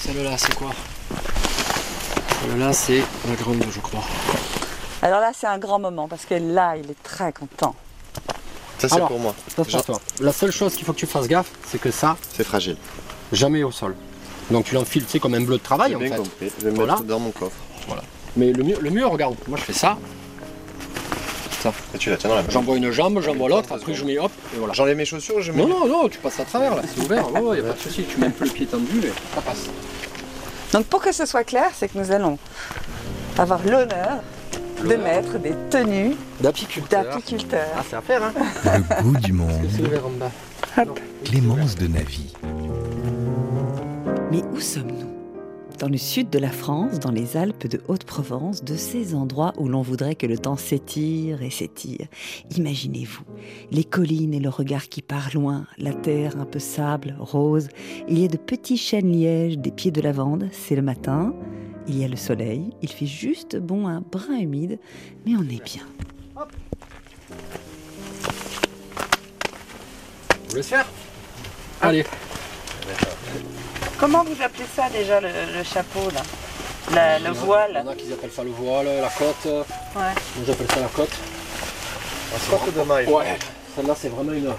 Celle-là, c'est quoi Celle-là, c'est la grande, je crois. Alors là, c'est un grand moment parce que là, il est très content. Ça, c'est pour moi. Ça, c'est pour toi. La seule chose qu'il faut que tu fasses gaffe, c'est que ça, C'est fragile. jamais au sol. Donc tu l'enfiles, tu sais, comme un bleu de travail J'ai en bien fait. compris. Je vais Voilà. mettre dans mon coffre. Mais le mieux, le mieux, regarde, moi je fais ça, Et tu la tiens dans la main. j'envoie une jambe, j'envoie l'autre, après je mets hop, et voilà. J'enlève mes chaussures, je mets. Non, non, non, tu passes à travers là, c'est ouvert, ouais, ouais, y a pas de souci, tu mets un peu le pied tendu et ça passe. Donc pour que ce soit clair, c'est que nous allons avoir l'honneur de mettre des tenues D'apiculteur. d'apiculteurs. Ah, c'est à faire, hein Le goût du monde. C'est ouvert en bas. Clémence de Navy. Mais où sommes-nous? Dans le sud de la France, dans les Alpes de Haute-Provence, de ces endroits où l'on voudrait que le temps s'étire et s'étire. Imaginez-vous, les collines et le regard qui part loin, la terre un peu sable, rose. Il y a de petits chênes lièges, des pieds de lavande, c'est le matin. Il y a le soleil, il fait juste bon un brin humide, mais on est bien. Vous laisse faire? Allez. Comment vous appelez ça déjà le, chapeau là? Il y en a qui appellent ça le voile, la côte. Ouais. Moi j'appelle ça la côte. Un sorte de maille. Ouais. Celle-là c'est vraiment une. Ouais,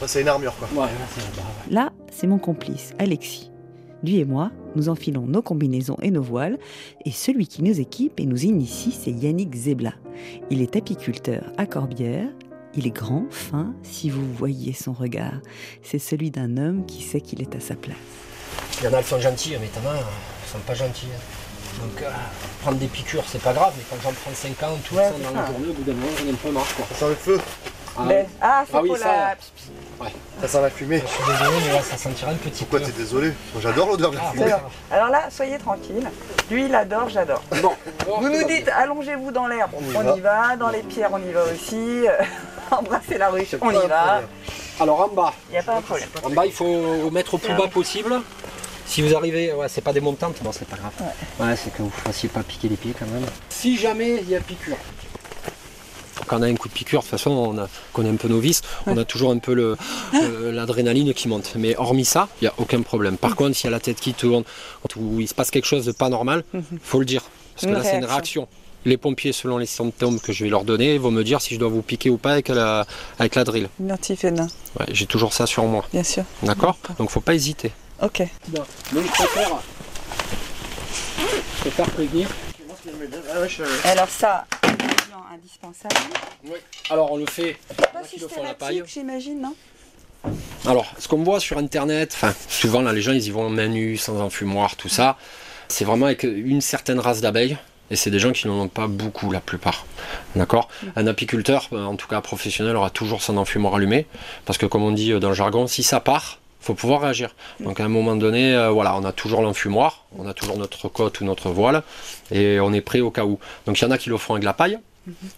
Ça, c'est une armure, quoi. là c'est la barre. Là, c'est mon complice, Alexis. Lui et moi, nous enfilons nos combinaisons et nos voiles, et celui qui nous équipe et nous initie, c'est Yannick Zebla. Il est apiculteur à Corbière. Il est grand, fin, si vous voyiez son regard. C'est celui d'un homme qui sait qu'il est à sa place. Il y en a qui sont gentils, mais t'en as, ils sont pas gentils. Donc euh, prendre des piqûres c'est pas grave, mais quand j'en prends 50 tout Ouais, ça c'est dans ça. la journée, au bout d'un moment j'en ai un peu marre quoi. Ça sent le feu. Ah, Mais- ah, c'est Ah oui, pour ça, la... Ça sent la fumée. Je suis désolé, mais là ça sentira un petit Pourquoi t'es désolé? Moi, j'adore l'odeur de la Ah, fumée. Alors, alors là, soyez tranquille. Lui, il adore, j'adore. Bon, Vous nous dites, allongez-vous dans l'herbe, On y on va. y va. Dans les pierres, on y va aussi. Embrassez la ruche, C'est on y va. problème. Alors en bas, Il n'y a pas un problème. en bas il faut mettre au plus bas possible. Si vous arrivez, ouais, c'est pas des montantes, bon c'est pas grave. Ouais, c'est que vous fassiez pas piquer les pieds quand même. Si jamais il y a piqûre. Quand on a un coup de piqûre, de toute façon, on a, qu'on est un peu novice, on a toujours un peu le- l'adrénaline qui monte. Mais hormis ça, il n'y a aucun problème. Par contre, s'il y a la tête qui tourne, ou il se passe quelque chose de pas normal, faut le dire. Parce que Une là, c'est une réaction. Les pompiers, selon les symptômes que je vais leur donner, vont me dire si je dois vous piquer ou pas avec la, avec la drill. Identifénin, Ouais, J'ai toujours ça sur moi. bien sûr. D'accord Donc faut pas hésiter. Ok. Donc je préfère, je préfère prévenir. Ah Alors ça, ingrédient indispensable. Oui. Alors on le fait. Pas en systématique, j'imagine, non? Alors ce qu'on voit sur internet, enfin souvent là les gens ils y vont main nue, sans enfumoir, tout ça. C'est vraiment avec une certaine race d'abeilles. Et c'est des gens qui n'en ont pas beaucoup la plupart. D'accord? Un apiculteur, euh, en tout cas professionnel, aura toujours son enfumoir allumé. Parce que comme on dit euh, dans le jargon, si ça part, faut pouvoir réagir. Donc à un moment donné, euh, voilà, on a toujours l'enfumoir, on a toujours notre cote ou notre voile, et on est prêt au cas où. Donc il y en a qui le font avec la paille,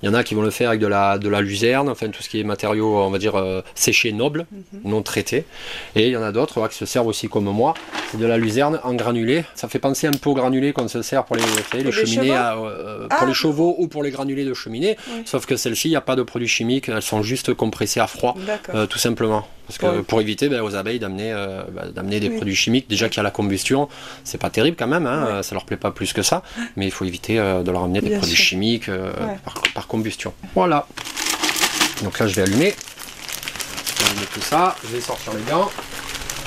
il y en a qui vont le faire avec de la, de la luzerne, enfin tout ce qui est matériaux, on va dire, euh, séchés nobles, non traités. Et il y en a d'autres qui se servent aussi comme moi, c'est de la luzerne en granulé. Ça fait penser un peu aux granulés qu'on se sert pour les, savez, les cheminées, à, euh, pour Ah. les chevaux ou pour les granulés de cheminée. Oui. Sauf que celles-ci, il n'y a pas de produits chimiques, elles sont juste compressées à froid. Euh, tout simplement. Parce que Ouais. pour éviter ben, aux abeilles d'amener euh, ben, d'amener des Oui. produits chimiques, déjà qu'il y a la combustion, c'est pas terrible quand même, hein, Ouais. euh, ça leur plaît pas plus que ça, mais il faut éviter euh, de leur amener des produits chimiques euh, Ouais. par, par combustion. Voilà. Donc là je vais allumer. Je vais allumer tout ça, je vais sortir les gants.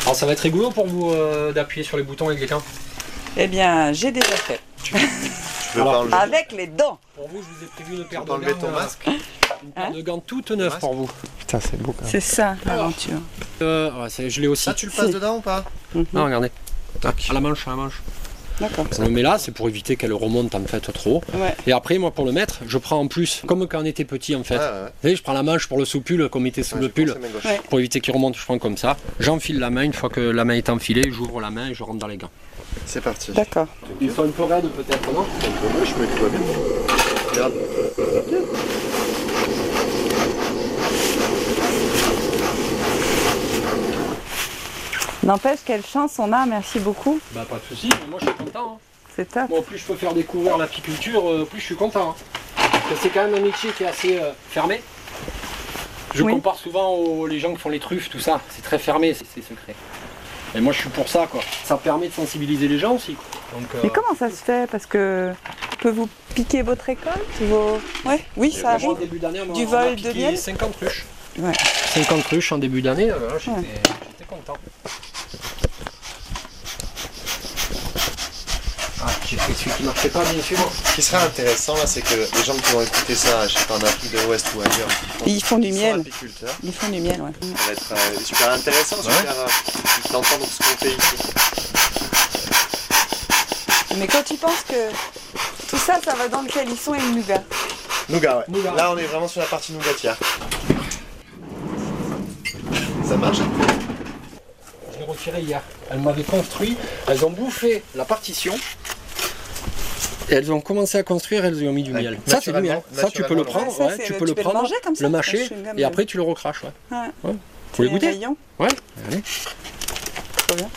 Alors ça va être rigolo pour vous euh, d'appuyer sur les boutons avec les gants? Eh bien, j'ai déjà fait. Tu Alors. Avec les dents. Pour vous, je vous ai prévu une paire de gants. ton euh, masque? une paire Hein de gants toute neuve pour vous. Putain, c'est beau quand même. C'est ça, l'aventure. Euh, ouais, je l'ai aussi. Ça, tu le passes dedans ou pas? Non, regardez. Tac. À la manche, à la manche. D'accord. On le met là, c'est pour éviter qu'elle remonte en fait trop. Ouais. Et après, moi, pour le mettre, je prends en plus, comme quand on était petit en fait. Ouais. Vous savez, je prends la manche pour le sous-pull, comme il était sous le pull, pour éviter qu'il remonte, je prends comme ça. J'enfile la main, une fois que la main est enfilée, j'ouvre la main et je rentre dans les gants. C'est parti. D'accord. Ils sont un peu raides peut-être, non? Un peu moche, mais tout va bien. Regarde. N'empêche, quelle chance on a, merci beaucoup. Bah pas de soucis, moi je suis content. hein. C'est top. Moi, plus je peux faire découvrir l'apiculture, euh, plus je suis content. hein. C'est quand même un métier qui est assez euh, fermé. Je Oui. compare souvent aux les gens qui font les truffes, tout ça. C'est très fermé, c'est secret. Et moi je suis pour ça quoi. Ça permet de sensibiliser les gens aussi. quoi. Donc, euh, Mais comment ça se fait? Parce que peut vous piquer votre récolte vos... Ouais, oui, ça moi, arrive. en début on Du on vol de piqué miel? 50 ruches. Ouais. 50 ruches en début d'année, j'étais Ouais. j'étais content. J'ai pris celui qui marchait pas bien sûr. Ce qui serait intéressant là, c'est que les gens qui vont écouter ça, je sais pas, en Afrique de l'Ouest ou ailleurs, Ils font du miel. apiculteurs, Ils font du miel, ouais. ça va être euh, super intéressant, super euh, d'entendre ce qu'on fait ici. Mais quand tu penses que tout ça, ça va dans le calisson et le nougat. Nougat, ouais. Nougat. Là, on est vraiment sur la partie nougatière. Ça marche Je l'ai retiré hier. Elles m'avaient construit, elles ont bouffé la partition. Et elles ont commencé à construire, elles y ont mis du miel. Ça c'est du miel. Ça tu peux le prendre, ouais. ouais, Ça, c'est tu le- peux le peux prendre, manger comme ça, le mâcher, et après tu le recraches. Ouais. Ouais. Ouais. Faut les C'est goûter rayon. Ouais. Allez.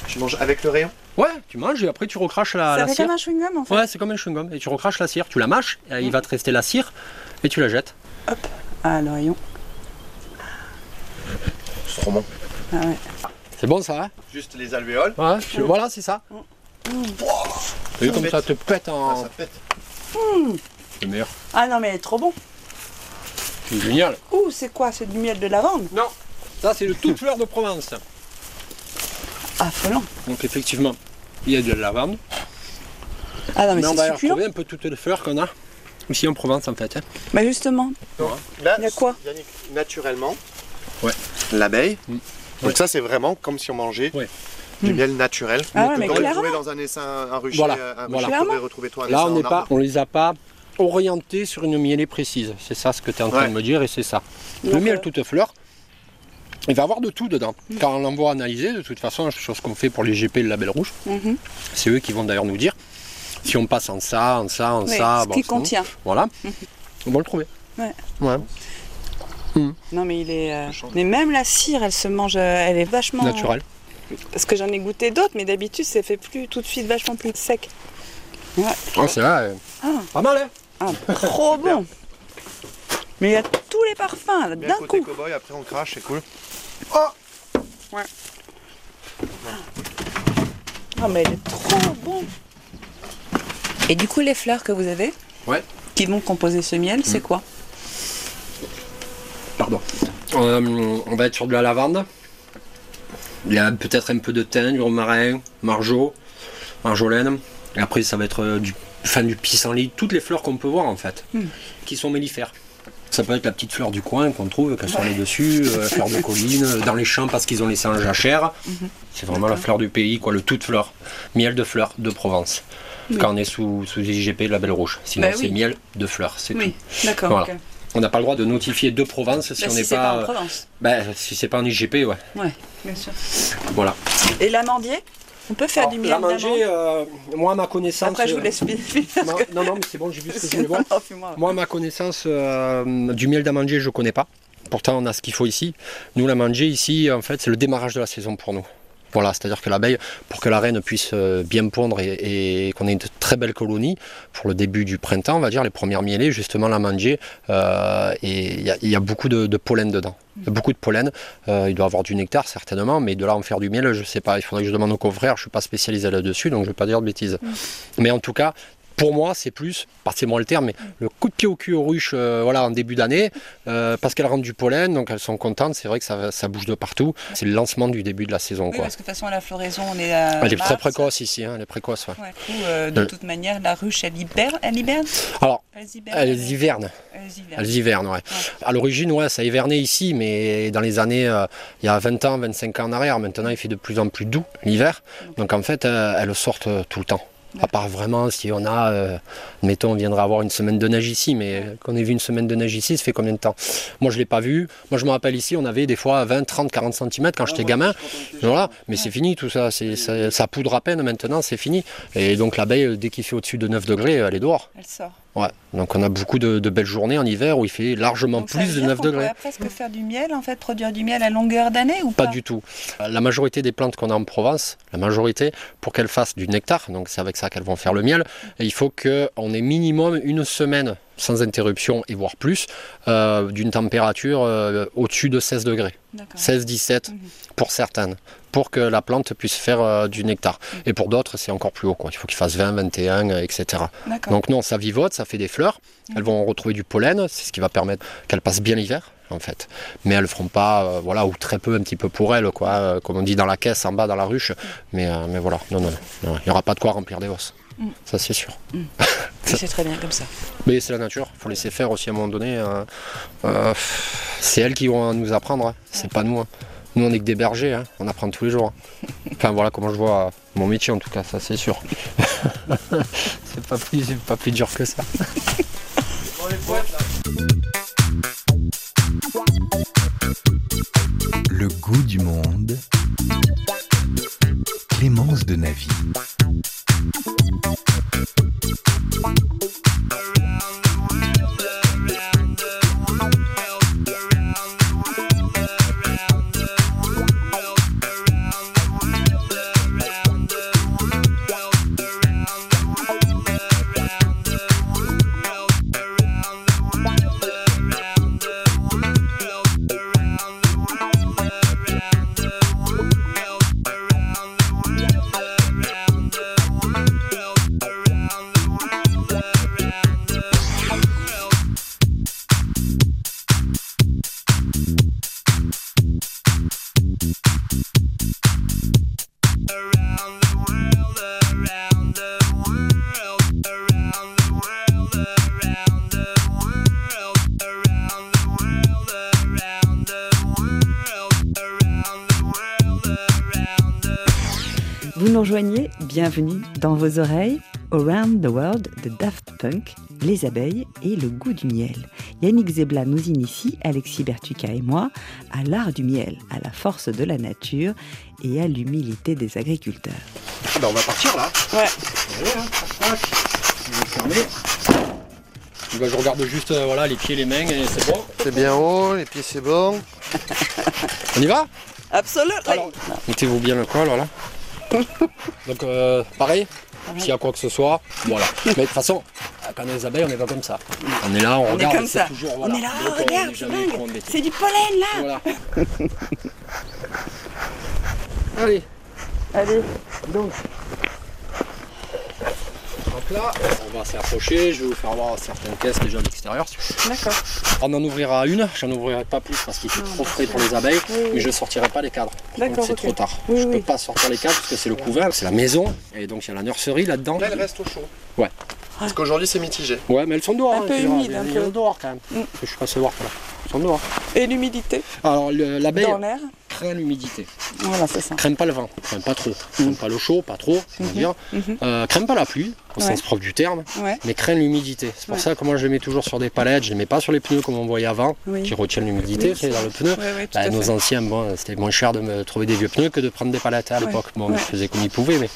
Tu manges avec le rayon? Ouais, tu manges et après tu recraches la, cire. comme un chewing-gum en fait. Ouais, c'est comme un chewing-gum. Et tu recraches la cire, tu la mâches, et il va te rester la cire, et tu la jettes. Ah, le rayon. C'est trop bon. Ah ouais. C'est bon ça, hein? Juste les alvéoles. Ouais, tu- Voilà, c'est ça. T'as vu Ça comme pète. ça te pète Ah, en. ça pète. C'est meilleur. Ah non, mais elle est trop bon. C'est génial. Ouh, c'est quoi C'est du miel de lavande? Non, ça c'est le toute fleur de Provence. Affolant. Donc effectivement, il y a de la lavande. Ah non, mais, Mais on c'est va retrouver un peu toutes les fleurs qu'on a ici en Provence en fait. hein. Bah justement, Là, Il y a quoi? Yannick, naturellement, Ouais. l'abeille. Mm. Donc Ouais. ça, c'est vraiment comme si on mangeait Ouais. Du miel naturel. Ah ouais, clairement. trouvé dans un essaim, un rucher, Voilà, un rucher voilà. retrouvé toi, un Là on n'est pas, on les a pas orientés sur une mielée précise. C'est ça ce que tu es en train Ouais. de me dire et c'est ça. le Donc, miel euh, toute fleur, il va avoir de tout dedans. Quand on l'envoie analyser, de toute façon, chose qu'on fait pour les GP et le label rouge, mhm. c'est eux qui vont d'ailleurs nous dire si on passe en ça, en ça, en Oui, ça. ce bon, qui contient. Voilà. On va le trouver. Ouais. Ouais. Non, mais il est. euh. Mais même la cire, elle se mange. euh, Elle est vachement. Naturel. Parce que j'en ai goûté d'autres, mais d'habitude, c'est fait plus tout de suite vachement plus sec. Ouais. Oh, c'est là. euh, Ah. Pas mal, hein Ah, trop bon. Mais il y a tous les parfums là, d'un côté coup. cow-boy, après on crache, c'est cool. Ah, mais elle est trop bon. Et du coup, les fleurs que vous avez, Ouais. qui vont composer ce miel, c'est quoi? Pardon. Euh, on va être sur de la lavande. Il y a peut-être un peu de thym, du romarin, margeau, marjolaine. Et après, ça va être euh, du, enfin, du pissenlit, toutes les fleurs qu'on peut voir en fait, Hmm. qui sont mellifères. Ça peut être la petite fleur du coin qu'on trouve, qu'elle soit dessus, euh, fleur de colline, euh, dans les champs parce qu'ils ont laissé en jachère. C'est vraiment la fleur du pays, quoi, le toute fleur. Miel de fleurs de Provence. Oui. Quand on est sous, sous IGP label rouge. Sinon, Bah c'est oui. miel de fleurs, c'est tout. Oui, d'accord. Voilà. ok. On n'a pas le droit de notifier de Provence si Bah, on si n'est c'est pas. pas en euh, Provence. bah, si c'est pas en IGP, ouais. Ouais, bien sûr. Voilà. Et l'amandier On peut faire Alors, du miel manger, euh, moi, à ma connaissance. Après, je vous euh, laisse finir. parce Non, que- non, non, mais c'est bon, j'ai vu ce que je fuis-moi. Moi, à ma connaissance, euh, du miel d'amandier, je connais pas. Pourtant, on a ce qu'il faut ici. Nous, l'amandier, ici, en fait, c'est le démarrage de la saison pour nous. Voilà, c'est-à-dire que l'abeille, pour que la reine puisse euh, bien pondre et, et qu'on ait une très belle colonie, pour le début du printemps, on va dire, les premières mielées, justement, l'amandier, euh, et il y, a- il y a beaucoup de, de pollen dedans. Il y a beaucoup de pollen. Euh, il doit avoir du nectar, certainement, mais de là en faire du miel, je sais pas. Il faudrait que je demande au confrère. Je suis pas spécialisé là-dessus, donc je vais pas dire de bêtises. Mais en tout cas, pour moi, c'est plus, c'est moi le terme, mais le coup de pied au cul aux ruches euh, voilà, en début d'année, euh, parce qu'elles rendent du pollen, donc elles sont contentes. C'est vrai que ça, ça bouge de partout. C'est le lancement du début de la saison. Oui, Quoi. parce que de toute façon, à la floraison, on est à. Elle est très précoce ici, hein, elle est précoce. ouais. Ouais, du coup, euh, de Euh. toute manière, la ruche, elle hiberne. Elle hiberne Alors, Elles hibernent. elles hivernent. Elles hibernent. Elles hivernent, ouais. À l'origine, ouais, ça hivernait ici, mais dans les années, euh, il y a 20 ans, 25 ans en arrière, maintenant il fait de plus en plus doux l'hiver. Donc en fait, euh, elles sortent euh, tout le temps. À part vraiment si on a, euh, mettons, on viendrait avoir une semaine de neige ici, mais qu'on ait vu une semaine de neige ici, ça fait combien de temps? Moi je l'ai pas vu. Moi je me rappelle ici, on avait des fois 20, 30, 40 cm quand j'étais gamin. Voilà, mais c'est fini tout ça, c'est, ça, ça poudre à peine maintenant, c'est fini. Et donc l'abeille, dès qu'il fait au-dessus de 9 degrés, elle est dehors. Elle sort. Ouais, donc on a beaucoup de, de belles journées en hiver où il fait largement Donc, plus de dire 9 qu'on degrés. pourrait presque faire du miel, en fait, produire du miel à longueur d'année ou pas Pas du tout. La majorité des plantes qu'on a en Provence, la majorité, pour qu'elles fassent du nectar, donc c'est avec ça qu'elles vont faire le miel, il faut qu'on ait minimum une semaine sans interruption et voire plus, euh, d'une température euh, au-dessus de 16 degrés. D'accord. 16-17 Mhm. pour certaines, pour que la plante puisse faire euh, du nectar. Et pour d'autres, c'est encore plus haut. Quoi. Il faut qu'il fasse 20, 21, euh, etc. Donc non, ça vivote, ça fait des fleurs. Elles vont retrouver du pollen, c'est ce qui va permettre qu'elles passent bien l'hiver, en fait. Mais elles ne feront pas, euh, voilà, ou très peu, un petit peu pour elles, quoi. euh, comme on dit dans la caisse, en bas, dans la ruche. Mais, euh, mais voilà, non, non, non, il n'y aura pas de quoi remplir des hausses. Mm. Ça, c'est sûr. C'est très bien comme ça. Mais c'est la nature, il faut laisser faire aussi à un moment donné. euh, c'est elles qui vont nous apprendre, hein. c'est pas nous. hein. Nous, on est que des bergers, hein. on apprend tous les jours. Enfin, voilà comment je vois mon métier, en tout cas, ça, c'est sûr. c'est pas plus, pas plus dur que ça. Bienvenue dans vos oreilles, Around the World de Daft Punk, les abeilles et le goût du miel. Yannick Zebla nous initie, Alexis Bertuca et moi, à l'art du miel, à la force de la nature et à l'humilité des agriculteurs. Ah ben, on va partir là. Ouais. Allez, hein, tac, tac. Je vais fermer. Ben, je regarde juste euh, voilà, les pieds, les mains et c'est bon. C'est bien haut, les pieds c'est bon. On y va? Absolument. Mettez-vous bien le col, voilà. Donc, euh, pareil, s'il y a quoi que ce soit, voilà. Mais de toute façon, quand on est les abeilles, on n'est pas comme ça. On est là, on, On est regarde. comme c'est ça. Toujours, On est là, Donc, on regarde, c'est. C'est du pollen là. Voilà. Allez, Allez. donc. Là, on va s'approcher, je vais vous faire voir certaines caisses déjà à l'extérieur. D'accord. On en ouvrira une, j'en ouvrirai pas plus parce qu'il fait trop frais pour les abeilles, Oui, oui. mais je ne sortirai pas les cadres. D'accord, Donc c'est trop tard. Oui, je oui. peux pas sortir les cadres parce que c'est le couvain, c'est la maison, et donc il y a la nurserie là-dedans. Là, elle reste au chaud. Ouais. Parce qu'aujourd'hui c'est mitigé. Ouais, mais elles sont dehors. Un hein, peu humide, elles- un elles peu. sont dehors quand même. Mm. Je suis passé voir là. Elles sont dehors. Et l'humidité? Alors le- l'abeille dans l'air? Craint l'humidité, Voilà, c'est ça. pas le vent, pas trop, craint pas le chaud, pas trop, on va dire. Mhm. Euh, pas la pluie, au Ouais. sens propre du terme, Ouais. mais craint l'humidité. C'est pour Ouais. ça que moi je les mets toujours sur des palettes, je les mets pas sur les pneus comme on voyait avant, Oui. qui retiennent l'humidité Oui, c'est dans le pneu. Bah, à nos fait. anciens, bon, c'était moins cher de me trouver des vieux pneus que de prendre des palettes à Ouais, l'époque. Bon, ils faisaient comme ils pouvaient, mais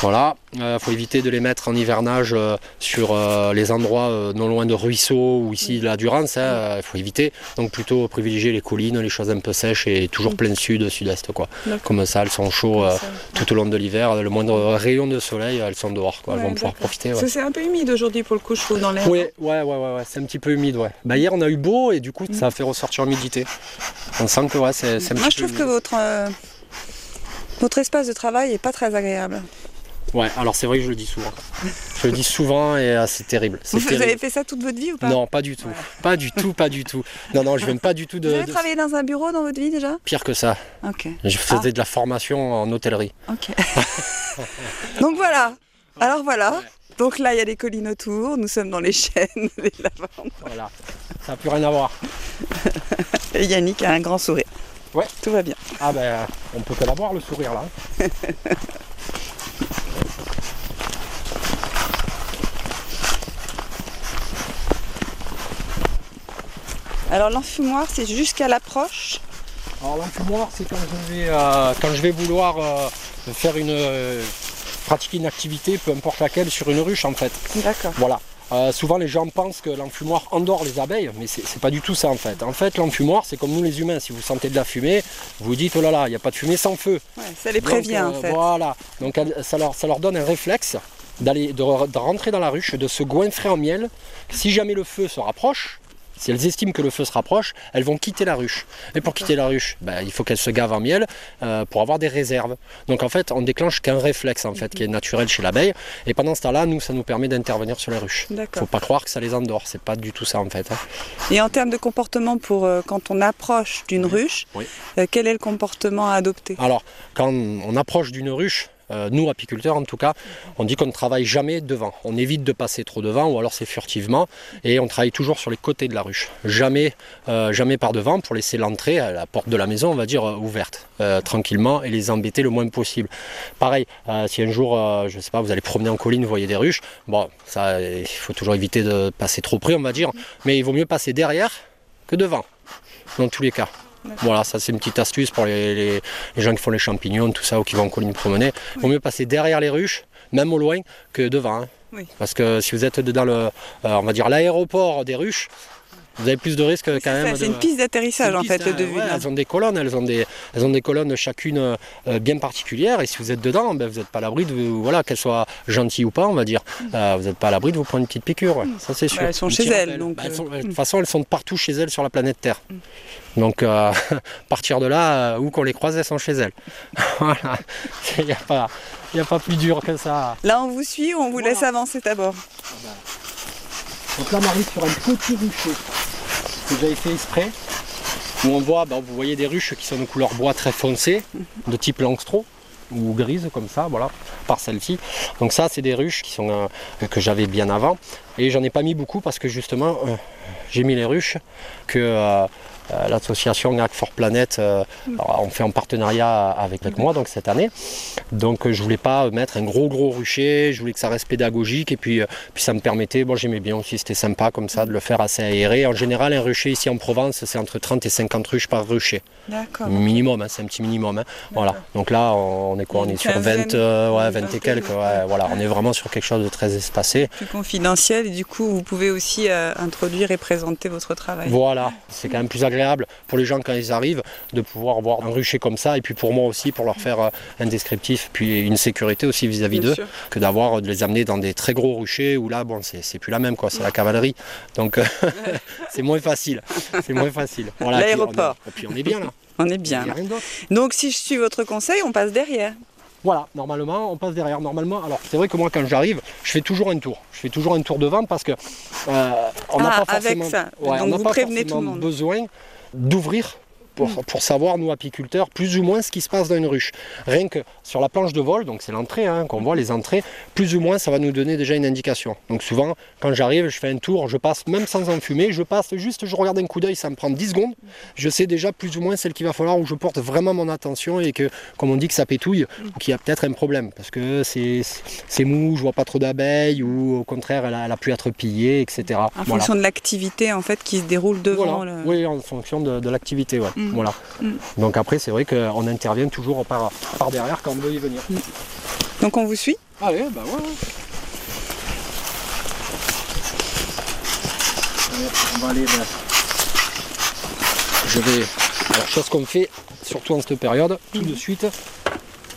voilà. Il faut éviter de les mettre en hivernage euh, sur euh, les endroits euh, non loin de ruisseaux ou ici de la Durance. Il faut éviter. Donc plutôt privilégier les collines, les choses un peu sèches et toujours plein sud, sud-est. quoi. Comme ça, elles sont chaudes euh, tout au long de l'hiver. Le moindre rayon de soleil, elles sont dehors. Quoi. Elles vont pouvoir profiter. Ouais. C'est un peu humide aujourd'hui pour le coup, chaud dans l'air. Oui, ouais, ouais, ouais, c'est un petit peu humide, ouais. Bah hier on a eu beau et du coup ça a fait ressortir l'humidité. On sent que ouais, c'est un Moi, petit je trouve que votre, euh, votre espace de travail est pas très agréable. Ouais, alors c'est vrai que je le dis souvent. Je le dis souvent et euh, c'est terrible. Vous, vous avez fait ça toute votre vie ou pas Non, pas du tout. Pas du tout, pas du tout. Non, non, je viens pas du tout Vous de, avez de- travaillé dans un bureau dans votre vie déjà Pire que ça. Ok. Je faisais de la formation en hôtellerie. Ok. Donc voilà. Alors voilà. Donc là, il y a des collines autour. Nous sommes dans les chênes, les lavandes. Voilà. Ça n'a plus rien à voir. Et Yannick a un grand sourire. Ouais. Tout va bien. Ah ben, on peut que l'avoir le sourire là. Alors l'enfumoir, c'est jusqu'à l'approche. Alors l'enfumoir, c'est quand je vais, euh, quand je vais vouloir euh, faire une euh, pratiquer une activité, peu importe laquelle, sur une ruche en fait. D'accord. Voilà. Euh, souvent les gens pensent que l'enfumoir endort les abeilles, mais c'est pas du tout ça en fait. En fait, l'enfumoir, c'est comme nous les humains. Si vous sentez de la fumée, vous vous dites oh là là, il n'y a pas de fumée sans feu. Ouais, ça les prévient Donc, euh, en fait. Voilà. Donc ça, leur, ça leur donne un réflexe d'aller de, de rentrer dans la ruche, de se goinfrer en miel. Si jamais le feu se rapproche, si elles estiment que le feu se rapproche, elles vont quitter la ruche. Et pour quitter la ruche, ben, il faut qu'elles se gavent en miel euh, pour avoir des réserves. Donc en fait, on déclenche qu'un réflexe en fait qui est naturel chez l'abeille. Et pendant ce temps-là, nous, ça nous permet d'intervenir sur les ruches. D'accord. Faut pas croire que ça les endort. C'est pas du tout ça en fait. hein. Et en termes de comportement, pour euh, quand on approche d'une ruche, Oui. euh, quel est le comportement à adopter? Alors, quand on approche d'une ruche, euh, nous apiculteurs en tout cas, on dit qu'on ne travaille jamais devant. On évite de passer trop devant ou alors c'est furtivement et on travaille toujours sur les côtés de la ruche. Jamais, euh, jamais par devant pour laisser l'entrée à la porte de la maison, on va dire, euh, ouverte tranquillement et les embêter le moins possible. Pareil, si un jour, je sais pas, vous allez promener en colline, vous voyez des ruches, bon, ça, il faut toujours éviter de passer trop près, on va dire, mais il vaut mieux passer derrière que devant, dans tous les cas. Voilà, ça c'est une petite astuce pour les, les- les gens qui font les champignons, tout ça, ou qui vont en colline promener. Il vaut mieux passer derrière les ruches, même au loin, que devant. hein. Oui. Parce que si vous êtes dans le, euh, on va dire l'aéroport des ruches, vous avez plus de risques quand même. de- c'est une piste d'atterrissage en fait, de vue. elles ont des colonnes, elles ont des, elles ont des colonnes chacune euh, bien particulières. Et si vous êtes dedans, ben, vous n'êtes pas à l'abri de, voilà, qu'elles soient gentilles ou pas, on va dire. Euh, vous n'êtes pas à l'abri de vous prendre une petite piqûre. ouais. Ça c'est sûr. Bah, elles sont chez elles, donc, Bah, elles sont- de hmm. toute façon, elles sont partout chez elles sur la planète Terre. Donc, euh, partir de là, euh, où qu'on les croise, elles sont chez elles. voilà. Il n'y a, pas- y a pas plus dur que ça. Là, on vous suit ou on vous Voilà. laisse avancer d'abord Donc là, on arrive sur un petit rucher que j'avais fait exprès, où on voit, ben, vous voyez des ruches qui sont de couleur bois très foncé, de type langstro ou grise comme ça, voilà, par celle-ci. Donc ça, c'est des ruches qui sont euh, que j'avais bien avant, et j'en ai pas mis beaucoup parce que justement, euh, j'ai mis les ruches que euh, l'association Hack for Planet euh, on fait en partenariat avec, avec moi donc cette année. Donc euh, je voulais pas mettre un gros gros rucher, je voulais que ça reste pédagogique et puis, euh, puis ça me permettait, bon j'aimais bien aussi, c'était sympa comme ça de le faire assez aéré. En général un rucher ici en Provence c'est entre 30 et 50 ruches par rucher. D'accord. Minimum, hein, c'est un petit minimum. hein. Voilà. Donc là on on est quoi On est sur quinzaine, 20, euh, ouais, une 20 et quelques. ouais, voilà. On est vraiment sur quelque chose de très espacé. Plus confidentiel et du coup, vous pouvez aussi euh, introduire et présenter votre travail. Voilà, c'est quand même plus agréable pour les gens quand ils arrivent de pouvoir voir un rucher comme ça et puis pour moi aussi pour leur faire euh, un descriptif puis une sécurité aussi vis-à-vis d'eux que d'avoir de les amener dans des très gros ruchers où là bon c'est c'est plus la même quoi, c'est la cavalerie. Donc euh, c'est moins facile, c'est moins facile. Voilà, et puis on est- L'aéroport. Et puis on est bien là. On est bien. Donc, si je suis votre conseil, on passe derrière. Voilà, normalement, on passe derrière. Normalement, alors c'est vrai que moi, quand j'arrive, je fais toujours un tour. Je fais toujours un tour devant parce que euh, on n'a Ah, pas avec forcément, ça. ouais, Donc on n'a vous pas prévenez forcément tout le monde. besoin d'ouvrir pour, Mm. pour savoir, nous apiculteurs, plus ou moins ce qui se passe dans une ruche. Rien que sur la planche de vol, donc c'est l'entrée, hein, qu'on voit les entrées, plus ou moins ça va nous donner déjà une indication. Donc souvent, quand j'arrive, je fais un tour, je passe même sans enfumer, je passe juste, je regarde un coup d'œil, ça me prend 10 secondes. Je sais déjà plus ou moins celle qu'il va falloir où je porte vraiment mon attention et que, comme on dit, que ça pétouille ou qu'il y a peut-être un problème parce que c'est c'est mou, je vois pas trop d'abeilles ou au contraire elle a, elle a pu être pillée, etc. En Voilà. fonction de l'activité en fait qui se déroule devant Voilà. le. Oui, en fonction de, de l'activité, ouais. Mm. Voilà. Mm. Donc après, c'est vrai qu'on intervient toujours par, par derrière quand on veut y venir. Donc on vous suit Ah oui, bah ouais. ouais. Allez, On va aller. ben, Je vais. Alors, chose qu'on fait, surtout en cette période, tout de suite,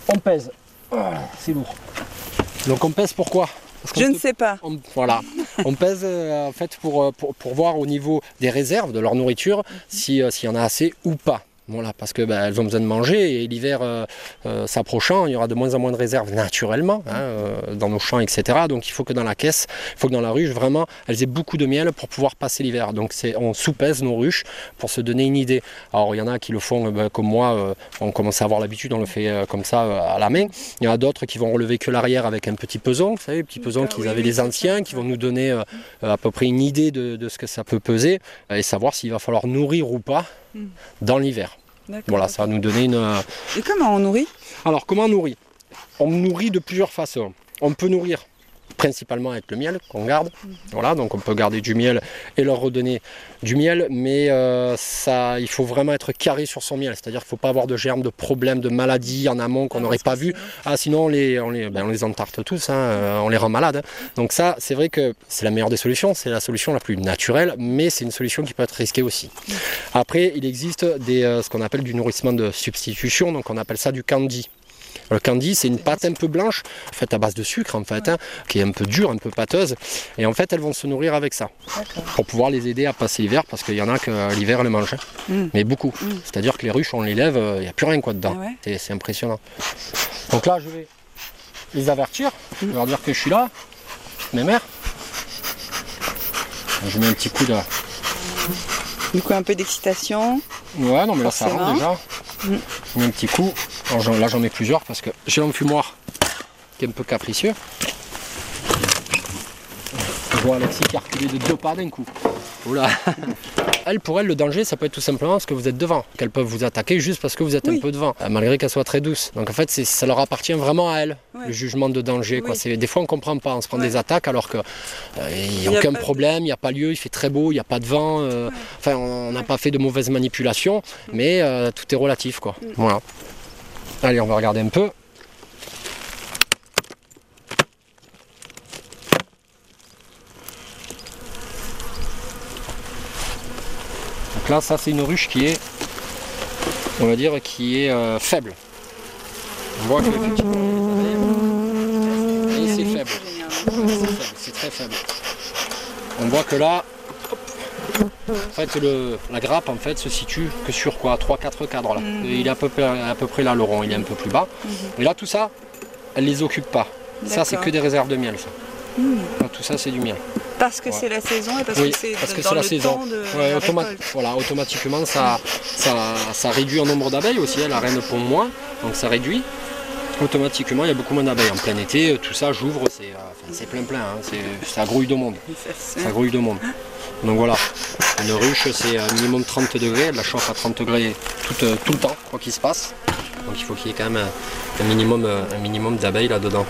on pèse. Ah, C'est lourd. Donc on pèse pourquoi? Parce Je ne sais pas. on, voilà, on pèse euh, en fait pour, euh, pour, voir au niveau des réserves de leur nourriture euh, s'il y en a assez ou pas. Voilà, parce que bah, elles ont besoin de manger et l'hiver euh, euh, s'approchant, il y aura de moins en moins de réserves naturellement hein, euh, dans nos champs, etc. Donc il faut que dans la caisse, il faut que dans la ruche, vraiment, elles aient beaucoup de miel pour pouvoir passer l'hiver. Donc on sous-pèse nos ruches pour se donner une idée. Alors il y en a qui le font bah, comme moi, on commence à avoir l'habitude, on le fait comme ça à la main. Il y en a d'autres qui vont relever que l'arrière avec un petit peson, vous savez, petit peson Ah qu'ils oui, avaient oui, les anciens, qui vont nous donner à peu près une idée de, de ce que ça peut peser et savoir s'il va falloir nourrir ou pas Mm. dans l'hiver. Voilà, ça va nous donner une. euh, Et comment on nourrit? Alors, comment on nourrit? On nourrit de plusieurs façons. On peut nourrir principalement avec le miel qu'on garde. Voilà, donc on peut garder du miel et leur redonner du miel, mais euh, ça, il faut vraiment être carré sur son miel. C'est-à-dire qu'il ne faut pas avoir de germes, de problèmes, de maladies en amont qu'on n'aurait pas vu. Ah, sinon on les, on les, ben, on les entarte tous, hein, euh, on les rend malades. hein. Donc ça, c'est vrai que c'est la meilleure des solutions, c'est la solution la plus naturelle, mais c'est une solution qui peut être risquée aussi. Après, il existe des, euh, ce qu'on appelle du nourrissement de substitution, donc on appelle ça du candy. Le candy, c'est une pâte un peu blanche, faite à base de sucre en fait, hein, qui est un peu dure, un peu pâteuse. Et en fait, elles vont se nourrir avec ça. Pour pouvoir les aider à passer l'hiver, parce qu'il y en a que euh, l'hiver elles mangent. hein. Mm. Mais beaucoup. C'est-à-dire que les ruches, on les lève, euh, il n'y a plus rien quoi dedans. Ah ouais C'est- C'est impressionnant. Donc là, je vais les avertir, je vais leur dire que je suis là, mes mères. Je mets un petit coup de. Du coup, un peu d'excitation. Ouais, non, mais là ça rentre déjà. Je mets un petit coup. Alors, là, j'en mets plusieurs parce que j'ai l'enfumoir qui est un peu capricieux. Je vois Alexis qui a reculé de deux pas d'un coup. Oula Elle, pour elle, le danger, ça peut être tout simplement parce que vous êtes devant. Qu'elles peuvent vous attaquer juste parce que vous êtes Oui. un peu devant, euh, malgré qu'elles soient très douces. Donc en fait, ça leur appartient vraiment à elles, Ouais. le jugement de danger. Quoi. Oui. C'est- Des fois, on comprend pas, on se prend Ouais. des attaques alors qu'il n'y y a a aucun pas problème, il n'y a pas lieu, il fait très beau, il n'y a pas de vent. euh, Enfin, on n'a pas fait de mauvaises manipulations, mais euh, tout est relatif. Quoi. Mm. Voilà. Allez, on va regarder un peu. Là, ça c'est une ruche qui est, on va dire, qui est euh, faible. On voit que et c'est faible. C'est très faible. On voit que là, en fait, le, la grappe en fait se situe que sur quoi? 3-4 cadres là. Mhm. Il est à peu, près, à peu près là, le rond, il est un peu plus bas. Et là, tout ça, elle les occupe pas. Ça, c'est que des réserves de miel. Ça. Mhm. Là, Tout ça, c'est du miel. Parce que Ouais. c'est la saison et parce Oui, que c'est parce que dans la le saison. temps de Ouais, la automa- récolte. voilà, automatiquement, ça, ça, ça réduit en nombre d'abeilles aussi. hein, La reine pond moins, donc ça réduit. Automatiquement, il y a beaucoup moins d'abeilles. En plein été, tout ça, j'ouvre, c'est euh, plein plein. hein, c'est- ça grouille de monde. Ça grouille de monde. Donc voilà, une ruche, c'est un minimum 30 degrés. Elle la chauffe à 30 degrés tout, euh, tout le temps, quoi qu'il se passe. Donc il faut qu'il y ait quand même un, un minimum, euh, un minimum d'abeilles là-dedans.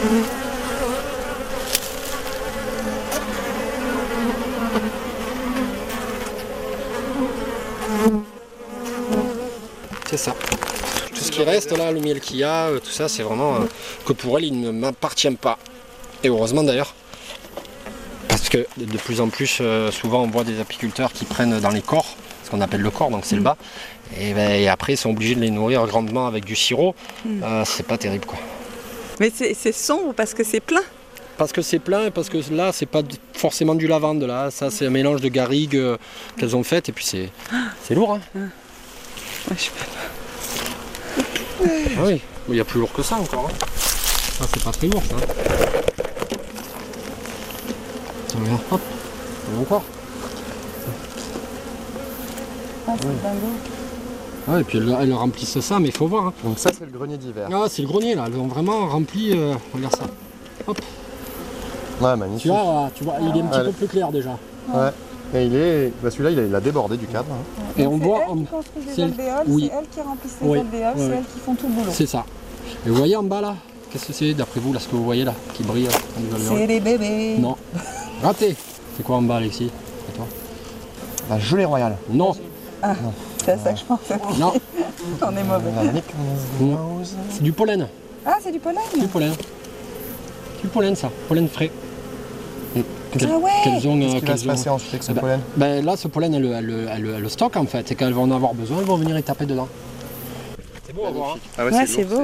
C'est ça. Tout ce qui reste là, le miel qu'il y a, euh, tout ça, c'est vraiment euh, que pour elle, il ne m'appartient pas. Et heureusement d'ailleurs. Parce que de plus en plus, euh, souvent, on voit des apiculteurs qui prennent dans les corps, ce qu'on appelle le corps, donc c'est le bas. Et, ben, et après, ils sont obligés de les nourrir grandement avec du sirop. Euh, c'est pas terrible quoi. Mais c'est sombre parce que c'est plein? Parce que c'est plein et parce que là, c'est pas forcément du lavande. Là, ça, c'est un mélange de garrigues qu'elles ont faites. Et puis, c'est c'est lourd. Hein Ouais, je pas. Ah oui, mais il y a plus lourd que ça encore. hein. Ça, c'est pas très lourd, ça. Tiens, regarde, hop, il y en a encore. Ouais, et puis elles, elles remplissent ça, mais il faut voir. hein. Donc ça c'est le grenier d'hiver. Ah, c'est le grenier là, elles ont vraiment rempli. euh, regarde ça. Ouais, Tu magnifique. vois, là, tu vois, il est un petit Allez. peu plus clair déjà. Ouais. Et il est. Bah, celui-là il a, il a débordé du cadre. hein. Et on voit. elle on- qui construisent c'est- les alvéoles, oui. c'est elle qui remplissent Oui, les alvéoles, oui, c'est elle qui font tout le boulot. C'est ça. Et vous voyez en bas là Qu'est-ce que c'est d'après vous là ce que vous voyez là qui brille là, C'est les bébés. Non. Raté. C'est quoi en bas Alexis? Et toi La gelée royale. Non. C'est à ça que je pensais. Non. On est mauvais. C'est du pollen. Ah, c'est du pollen Du pollen. Du pollen ça. Pollen frais. Qu'elles- Ah ouais Qu'elles ont. Qu'est-ce euh, qui va qu'elles se passer ont- ensuite avec ce Eh ben, pollen Ben là, ce pollen, elles, le- stockent en fait, et quand elles vont en avoir besoin, elles vont venir y taper dedans. C'est beau à voir. hein. Ah Ouais, c'est beau.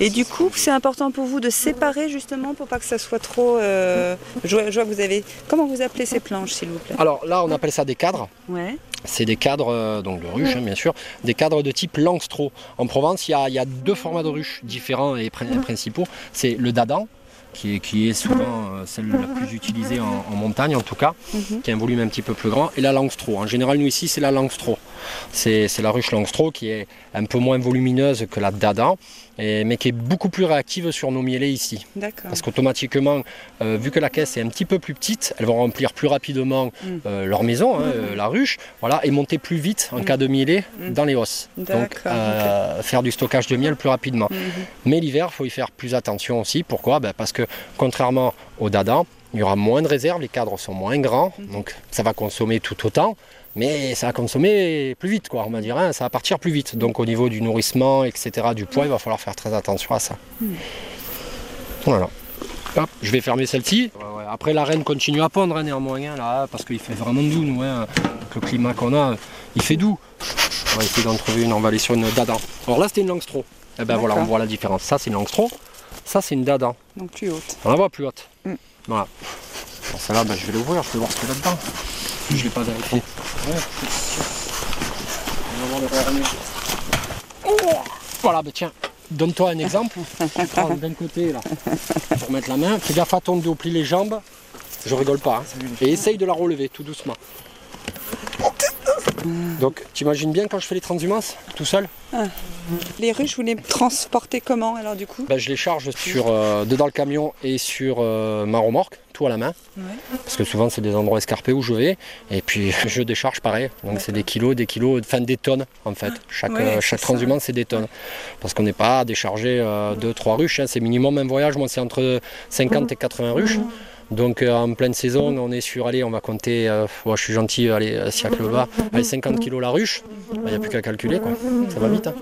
Et du coup, c'est important pour vous de séparer justement pour pas que ça soit trop. euh, Je, vois, je vois que vous avez. Comment vous appelez ces planches, s'il vous plaît? Alors là, on appelle ça des cadres. Ouais. C'est des cadres, euh, donc de ruches, hein, bien sûr, des cadres de type Langstro. En Provence, il y y a deux formats de ruches différents et prin- principaux. C'est le dadan, qui est, qui est souvent euh, celle la plus utilisée en, en montagne, en tout cas, qui a un volume un petit peu plus grand, et la Langstro. En général, nous ici, c'est la Langstro. C'est la ruche Langstro qui est un peu moins volumineuse que la dadan, et- mais qui est beaucoup plus réactive sur nos mielés ici. Parce qu'automatiquement, euh, vu que la caisse est un petit peu plus petite, elles vont remplir plus rapidement Mm. euh, leur maison, hein, euh, la ruche, voilà, et monter plus vite en cas de mielé Mm. dans les hausses. Donc faire du stockage de miel plus rapidement. Mhm. Mais l'hiver, il faut y faire plus attention aussi. Pourquoi? Ben, Parce que contrairement au dadan, il y aura moins de réserves, les cadres sont moins grands, Mhm. donc ça va consommer tout autant. Mais ça va consommer plus vite, quoi, on va dire, hein, ça va partir plus vite. Donc au niveau du nourrissement, etc., du poids, il va falloir faire très attention à ça. Voilà. Hop, je vais fermer celle-ci. Ouais, ouais. Après, la reine continue à pondre hein, néanmoins, hein, là, parce qu'il fait vraiment doux, nous, hein, avec le climat qu'on a, il fait doux. On va essayer d'en trouver une, on va aller sur une Dadan. Alors là, c'était une Langstro. Eh ben voilà, on voit la différence. Ça, c'est une Langstro. Ça, c'est une Dadan. Donc plus haute. On la voit plus haute. Mm. Voilà. Bon, celle-là, ben, je vais l'ouvrir, je vais voir ce qu'il y a dedans. Je ne l'ai pas vérifié. Voilà, ben tiens, donne-toi un exemple. Tu prends d'un côté, là, pour mettre la main. Fais gaffe à ton dos, plie les jambes. Je rigole pas. hein. Et essaye de la relever tout doucement. Donc, t'imagines bien quand je fais les transhumances, tout seul? Les ruches, vous les transportez comment alors du coup? Ben, Je les charge sur, euh, dedans le camion et sur euh, ma remorque, tout à la main. Ouais. Parce que souvent, c'est des endroits escarpés où je vais. Et puis, je décharge pareil. Donc, c'est des kilos, des kilos, enfin des tonnes en fait. Chaque, Ouais, euh, c'est chaque transhumance, c'est des tonnes. Parce qu'on n'est pas à décharger 2-3 ruches. hein. C'est minimum un voyage. Moi, c'est entre 50 et 80 ruches. Donc euh, en pleine saison, on est sur, allez, on va compter, euh, ouais, je suis gentil, allez, euh, siècle bas, allez, 50 kilos la ruche, il n'y a plus qu'à calculer, quoi. ça va vite. hein.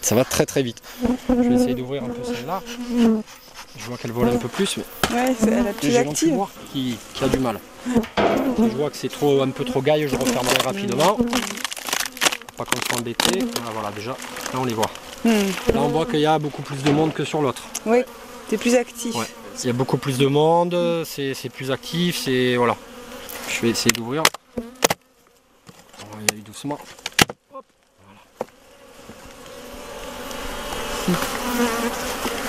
Ça va très très vite. Je vais essayer d'ouvrir un peu celle-là. Je vois qu'elle vole un peu plus, mais Ouais, c'est- elle est et plus active. qui, qui a du mal. Je vois que c'est trop, un peu trop gaille, je refermerai rapidement. Pas qu'on soit embêté. Ah, voilà, déjà, là on les voit. Hmm. Là on voit qu'il y a beaucoup plus de monde que sur l'autre. Oui, t'es plus actif. Ouais. Il y a beaucoup plus de monde, c'est plus actif, c'est. Voilà. Je vais essayer d'ouvrir. On va y aller doucement. Hop. Voilà.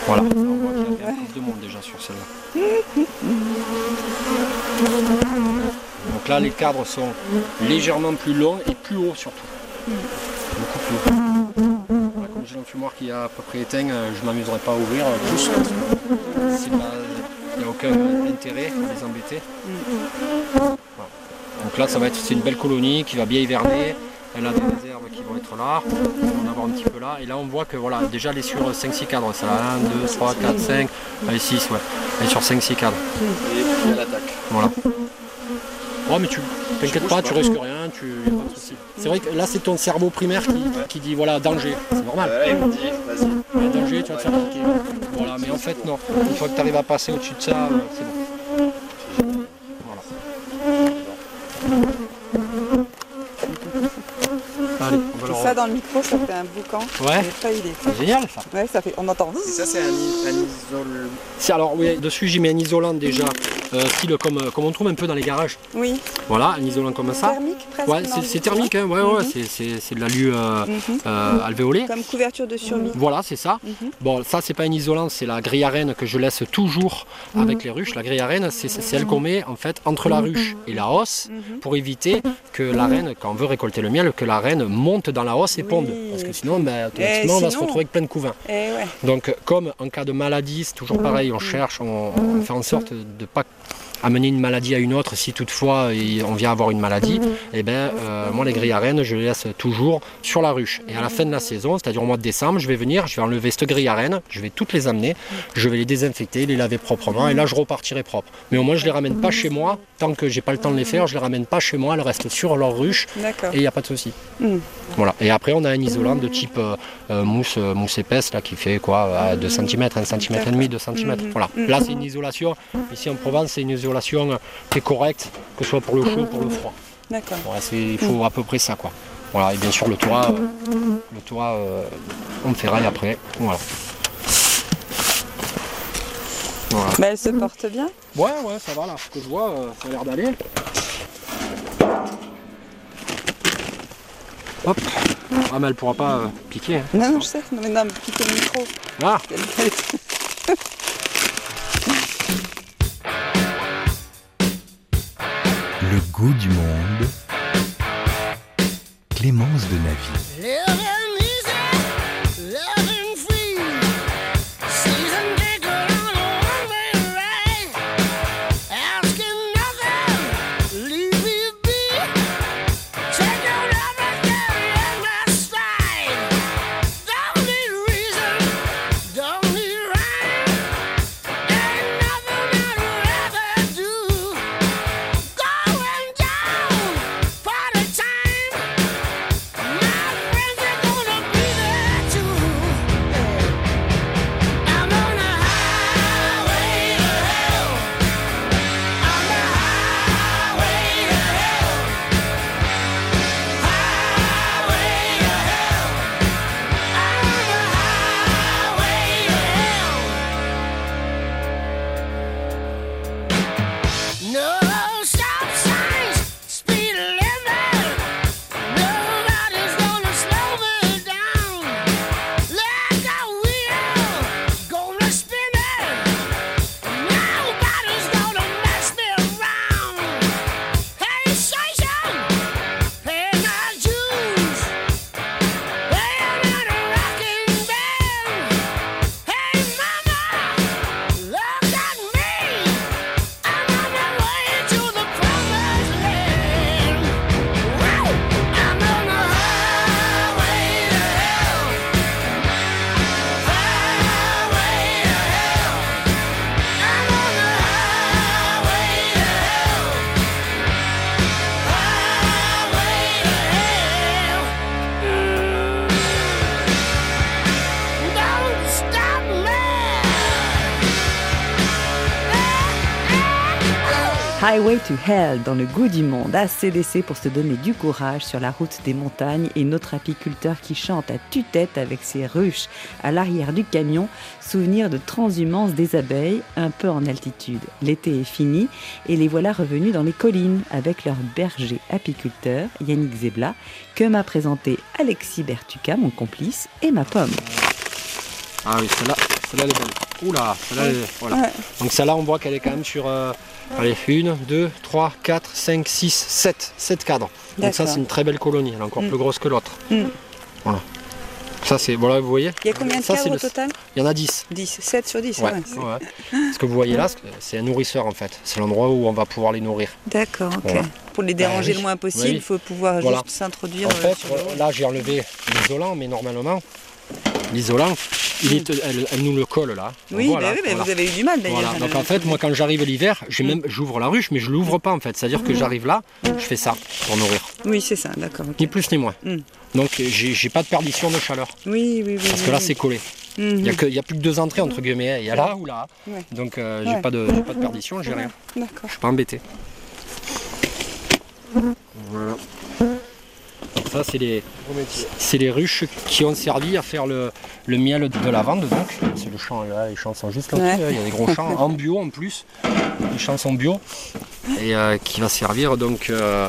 Voilà. Là, on voit qu'il y a bien plus de monde déjà sur celle-là. Donc là, les cadres sont légèrement plus longs et plus hauts surtout. Beaucoup plus haut. Voilà, comme j'ai l'enfumoir qui est à peu près éteint, euh, je ne m'amuserai pas à ouvrir euh, plus. Il n'y a aucun intérêt à les embêter. Voilà. Donc là, ça va être, c'est une belle colonie qui va bien hiverner. Elle a des réserves qui vont être là. On va en avoir un petit peu là. Et là, on voit que voilà, déjà, elle est sur 5-6 cadres. Ça 1, 2, 3, 4, 5. Allez, 6, ouais. Elle est sur 5-6 cadres. Et puis à l'attaque. Voilà. Oh, mais tu t'inquiète pas, pas. tu risques rien, tu a pas de souci. C'est vrai que là, c'est ton cerveau primaire qui, qui dit voilà, danger. C'est normal. Voilà, il me dit, vas-y. A danger, tu vas te faire piquer. Voilà, mais en fait, non. Une fois que tu arrives à passer au-dessus de ça, euh, c'est bon. Voilà. Allez, on va Et leur... ça dans le micro, ça fait un boucan. Ouais. J'ai pas idée. C'est génial ça. Ouais, ça fait. On entend. Et ça, c'est un, i- un isol. Si, alors oui, dessus j'y mets un isolant déjà, style comme, euh, comme on trouve un peu dans les garages. Oui. Voilà, un isolant comme ça. Thermique presque. Ouais, c'est- thermique, hein, ouais, Mhm. c'est- de l'alu euh, Mhm. euh, alvéolé. Comme couverture de survie. Voilà, c'est ça. Mhm. Bon, ça, c'est pas un isolant, c'est la grille à reine que je laisse toujours avec les ruches. La grille à reine, c'est celle qu'on met en fait entre la ruche et la hausse Mhm. pour éviter que la reine, quand on veut récolter le miel, que la reine monte dans la hausse et Oui. ponde. Parce que sinon, ben, automatiquement, on va se retrouver avec plein de couvains. Eh ouais. Donc, comme en cas de maladie, c'est toujours pareil, on cherche, on, on fait en sorte de ne pas amener une maladie à une autre si toutefois on vient avoir une maladie, et ben euh, moi les grilles à rennes je les laisse toujours sur la ruche. Et à la fin de la saison, c'est-à-dire au mois de décembre, je vais venir, je vais enlever cette grille à rennes, je vais toutes les amener, je vais les désinfecter, les laver proprement et là je repartirai propre. Mais au moins je les ramène pas chez moi, tant que j'ai pas le temps de les faire, je les ramène pas chez moi, elles restent sur leur ruche et il n'y a pas de souci. Mm. Voilà. Et après, on a un isolant de type euh, euh, mousse, mousse épaisse là, qui fait quoi 2 cm, 1 cm et demi, 2 cm. Mhm. Voilà. Mhm. Là, c'est une isolation. Ici en Provence, c'est une isolation qui est correcte, que ce soit pour le chaud ou pour le froid. D'accord. Voilà, c'est- il faut à peu près ça. Quoi. Voilà. Et bien sûr, le toit, le toit euh, on le ferraille après. Voilà. Voilà. Mais elle se porte bien? Ouais, ouais, ça va là. Ce que je vois, euh, ça a l'air d'aller. Hop. Ah, mais elle pourra pas euh, piquer. hein. Non, non, je sais. Non, mais non, mais quitte le micro. Ah, du monde. Clémence de Navy. Highway to Hell dans le goût du monde, ACDC pour se donner du courage sur la route des montagnes et notre apiculteur qui chante à tue-tête avec ses ruches à l'arrière du camion, souvenir de transhumance des abeilles un peu en altitude. L'été est fini et les voilà revenus dans les collines avec leur berger apiculteur Yannick Zebla que m'a présenté Alexis Bertuca, mon complice, et ma pomme. Ah oui, celle-là, celle-là elle est belle. Oula, celle-là, elle est- voilà. Ouais. Donc celle-là, on voit qu'elle est quand même sur, euh, allez, 1, 2, 3, 4, 5, 6, 7, 7 cadres. Donc ça, c'est une très belle colonie, elle est encore Mm. plus grosse que l'autre. Mm. Voilà. Ça, c'est, voilà, vous voyez, Il y a combien de Ça, cadres au le- total il y en a 10. 10, 7 sur 10. Ouais. Ce que vous voyez là, c'est- un nourrisseur en fait. C'est l'endroit où on va pouvoir les nourrir. D'accord, ok. Voilà. Pour les déranger oui. le moins possible, Oui. il faut pouvoir Voilà. juste s'introduire En euh, fait, euh, là, j'ai enlevé l'isolant, mais normalement, l'isolant, il est, elle, elle nous le colle là. Oui, bah mais voilà. vous avez eu du mal d'ailleurs. Voilà. à Donc en fait, moi quand j'arrive l'hiver, Mm. même j'ouvre la ruche, mais je l'ouvre pas en fait. C'est-à-dire que j'arrive là, je fais ça pour nourrir, Oui, c'est ça, d'accord. ni plus ni moins. Mm. Donc j'ai pas de perdition de chaleur, Oui, oui, oui. parce que là c'est collé. Il n'y a, que- il y a plus que deux entrées entre guillemets. hein. Il y a là ou là. Ouais. Donc euh, j'ai Ouais. pas de pas de perdition, j'ai rien. D'accord. Je suis pas embêté. Voilà. Ça c'est les c'est les ruches qui ont servi à faire le, le miel de lavande donc. C'est le champ là, les champs sont juste. Ouais. là. Il y a des gros champs en bio en plus. Les champs sont bio et euh, qui va servir donc euh,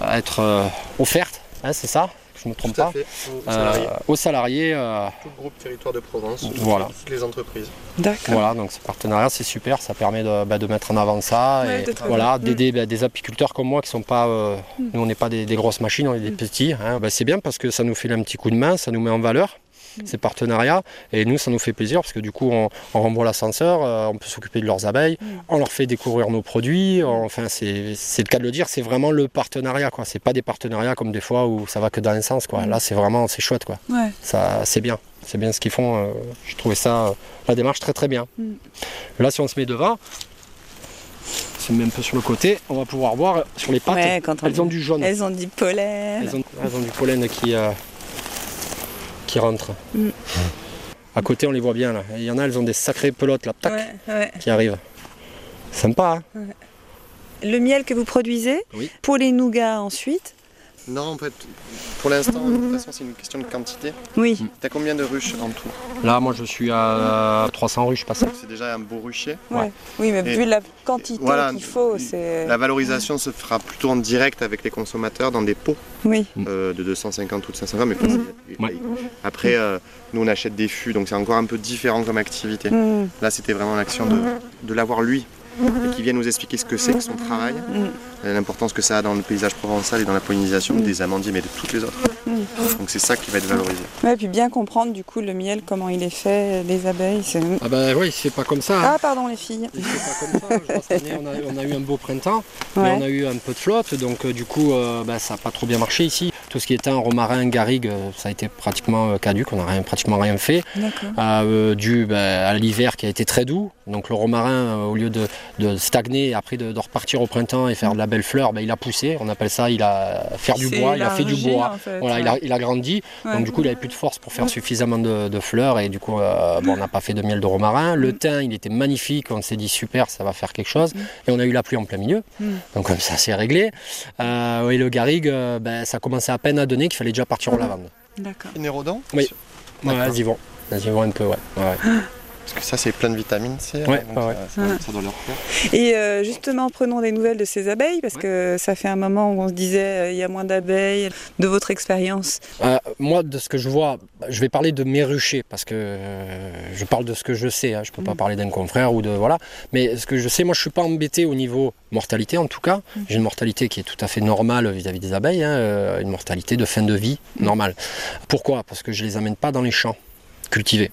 à être euh, offerte, hein, c'est ça Je me trompe Tout à pas fait. Aux Euh, salariés. aux salariés. euh, Tout le groupe Territoire de Provence. Voilà. Toutes les entreprises. D'accord. Voilà, donc ce partenariat c'est super, ça permet de, bah, de mettre en avant ça Ouais, et voilà, Mm. d'aider bah, des apiculteurs comme moi qui sont pas, euh, nous on n'est pas des, des grosses machines, on est des Mm. petits. hein. Bah, c'est bien parce que ça nous fait un petit coup de main, ça nous met en valeur Mm. Ces partenariats et nous ça nous fait plaisir parce que du coup on, on renvoie l'ascenseur, euh, on peut s'occuper de leurs abeilles, Mm. on leur fait découvrir nos produits, enfin c'est le cas de le dire, c'est vraiment le partenariat quoi. C'est pas des partenariats comme des fois où ça va que dans un sens quoi. Là c'est vraiment c'est chouette quoi Ouais. ça c'est bien. C'est bien ce qu'ils font. euh, J'ai trouvé ça, euh, la démarche très très bien. Là, si on se met devant, on se met un peu sur le côté, on va pouvoir voir sur les pattes, Ouais, quand on- elles ont du jaune. Elles ont du pollen. Elles ont, elles ont du pollen qui, euh, qui rentre. Mm. À côté, on les voit bien là. Il y en a, elles ont des sacrées pelotes là, tac, Ouais, ouais. qui arrivent. Sympa, hein Le miel que vous produisez, Oui. pour les nougats ensuite. Non, en fait, pour l'instant, de toute façon, c'est une question de quantité. Oui. T'as combien de ruches en tout? Là, moi, je suis à 300 ruches passées. C'est déjà un beau rucher. Ouais. Oui, mais Et vu la quantité voilà, qu'il faut, c'est. La valorisation se fera plutôt en direct avec les consommateurs dans des pots Oui. euh, de 250 ou de 500 grammes. Mais facile. Ouais. Après, euh, nous on achète des fûts, donc c'est encore un peu différent comme activité. Mm. Là, c'était vraiment l'action de, de l'avoir lui et qui vient nous expliquer ce que c'est que son travail, et l'importance que ça a dans le paysage provençal et dans la pollinisation des amandiers, mais de toutes les autres. Donc c'est ça qui va être valorisé. Ouais, puis bien comprendre du coup le miel, comment il est fait, les abeilles. c'est- Ah ben oui, c'est pas comme ça. hein. Ah, pardon les filles. C'est pas comme ça. Je on, a, on a eu un beau printemps, mais on a eu un peu de flotte, donc euh, du coup, euh, bah, ça n'a pas trop bien marché ici. Tout ce qui était un romarin, garrigue, euh, ça a été pratiquement euh, caduc, on n'a rien, pratiquement rien fait, D'accord. euh, dû bah, à l'hiver qui a été très doux. Donc le romarin, euh, au lieu de, de stagner et après de, de repartir au printemps et faire de la belle fleur, bah, il a poussé. On appelle ça, il a faire du bois, il a fait du bois. en fait, Voilà, il a, il a grandi, Ouais. donc du coup il avait plus de force pour faire suffisamment de, de fleurs et du coup euh, bon, on n'a pas fait de miel de romarin. Mm. Le thym il était magnifique, on s'est dit super ça va faire quelque chose et on a eu la pluie en plein milieu, Mm. donc comme ça c'est réglé. Euh, et le garrigue euh, ben, ça commençait à peine à donner qu'il fallait déjà partir au lavande. D'accord. Nérodon Oui. Ouais, vas-y vont, vas-y vont un peu ouais. ouais. Parce que ça, c'est plein de vitamine C. Ouais, donc ouais, ouais. ça, ça- ça doit leur faire. Et euh, justement, prenons des nouvelles de ces abeilles, parce que ça fait un moment où on se disait euh, il y a moins d'abeilles. De votre expérience Euh, moi, de ce que je vois, je vais parler de mes ruchers parce que euh, je parle de ce que je sais. hein, je peux pas parler d'un confrère ou de voilà. Mais ce que je sais, moi, je suis pas embêté au niveau mortalité en tout cas. J'ai une mortalité qui est tout à fait normale vis-à-vis des abeilles, hein, euh, une mortalité de fin de vie normale. Pourquoi? Parce que je les amène pas dans les champs cultivés.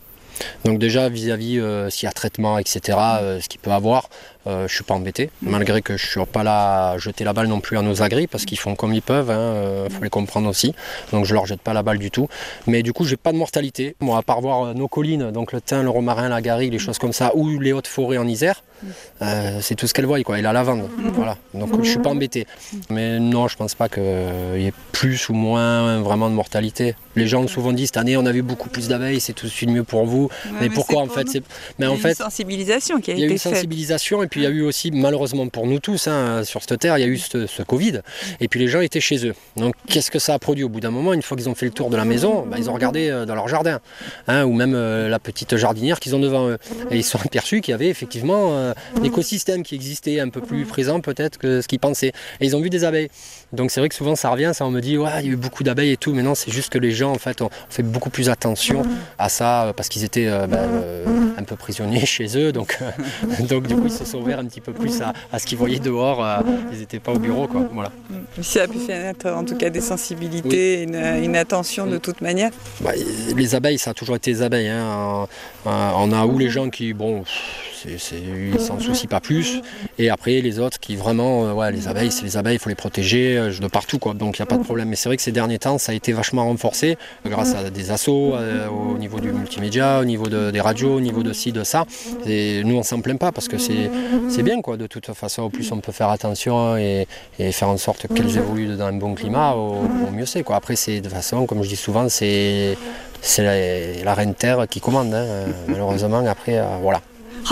Donc déjà vis-à-vis euh, s'il y a traitement, etc., euh, ce qu'il peut avoir, euh, je suis pas embêté, malgré que je suis pas là à jeter la balle non plus à nos agris, parce qu'ils font comme ils peuvent, il faut les comprendre aussi. Donc je leur jette pas la balle du tout. Mais du coup, j'ai pas de mortalité. Moi, à part voir euh, nos collines, donc le thym, le romarin, la garrigue, les choses comme ça, ou les hautes forêts en Isère, Euh, c'est tout ce qu'elle voit, quoi. Et la lavande, voilà. Donc je suis pas embêté. Mais non, je pense pas qu'il y ait plus ou moins vraiment de mortalité. Les gens ont souvent dit cette année on a vu beaucoup plus d'abeilles, c'est tout de suite mieux pour vous. Ouais, mais, mais pourquoi en pour fait c'est Mais Il y a une sensibilisation qui a il y a eu une sensibilisation et puis il y a eu aussi, malheureusement pour nous tous, hein, sur cette terre, il y a eu ce, Covid. Et puis les gens étaient chez eux. Donc qu'est-ce que ça a produit au bout d'un moment Une fois qu'ils ont fait le tour de la maison, bah, ils ont regardé euh, dans leur jardin. hein, ou même euh, la petite jardinière qu'ils ont devant eux. Et ils se sont aperçus qu'il y avait effectivement euh, un écosystème qui existait un peu plus présent peut-être que ce qu'ils pensaient. Et ils ont vu des abeilles. Donc c'est vrai que souvent ça revient, ça on me dit ouais il y a eu beaucoup d'abeilles et tout, mais non c'est juste que les gens en fait ont fait beaucoup plus attention à ça euh, parce qu'ils étaient euh, ben, euh, un peu prisonniers chez eux, donc, euh, donc du coup ils se sont ouverts un petit peu plus à, à ce qu'ils voyaient dehors, ils n'étaient pas au bureau quoi. Voilà. Ça a pu faire en tout cas des sensibilités, une, une attention de toute manière. Bah, les abeilles ça a toujours été les abeilles. hein. On a où les gens qui bon c'est, c'est- ils s'en soucient pas plus. Et après les autres qui vraiment euh, les abeilles c'est les abeilles il faut les protéger euh, de partout quoi. Donc il n'y a pas de problème. Mais c'est vrai que ces derniers temps ça a été vachement renforcé euh, grâce à des assos euh, au niveau du multimédia au niveau de- des radios au niveau de ci de ça. Et nous on s'en plaint pas parce que c'est, bien quoi. De toute façon au plus on peut faire attention et, faire en sorte qu'elles évoluent dans un bon climat au, mieux c'est après c'est de façon comme je dis souvent c'est c'est la, reine terre qui commande hein. Euh, malheureusement après euh, voilà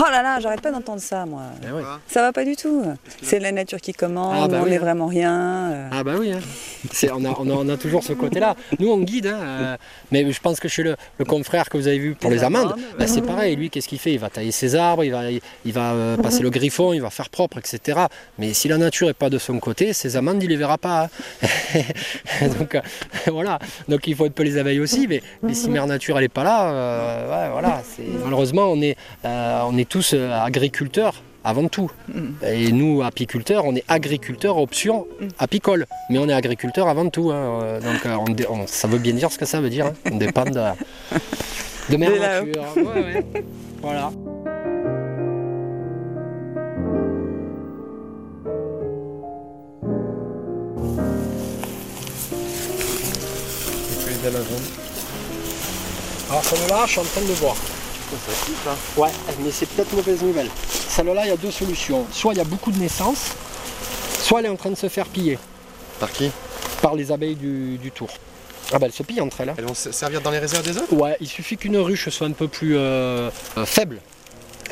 Oh là là, j'arrête pas d'entendre ça moi. oui. Ça va pas du tout. C'est la nature qui commande, Ah, bah on oui, n'est hein. vraiment rien. euh. Ah bah oui, hein. C'est- on, a, on, a, on a toujours ce côté-là. Nous on guide, hein, euh, mais je pense que chez le, le confrère que vous avez vu pour Les les amandes, bah, c'est pareil. Lui, qu'est-ce qu'il fait? Il va tailler ses arbres, il va, il va euh, passer le griffon, il va faire propre, etc. Mais si la nature n'est pas de son côté, ses amandes, il les verra pas. hein. Donc euh, voilà. Donc il faut un peu les abeilles aussi, mais, mais si Mère Nature elle est pas là, euh, ouais, voilà. c'est- Malheureusement, on est, euh, on est tous euh, agriculteurs avant tout. Et nous, apiculteurs, on est agriculteurs option apicole. Mais on est agriculteurs avant tout. hein. Euh, Donc euh, on ça veut bien dire ce que ça veut dire. hein. On dépend de, de là-haut. Nature. Ouais, ouais. Voilà. Alors celle-là, je suis en train de voir. Ouais, mais c'est peut-être mauvaise nouvelle. Celle-là, il y a deux solutions. Soit il y a beaucoup de naissances, soit elle est en train de se faire piller Par qui? Par les abeilles du, du tour. Ah bah elle se pille entre elles. hein. Elles vont se- servir dans les réserves des autres? Ouais, il suffit qu'une ruche soit un peu plus euh, euh, faible,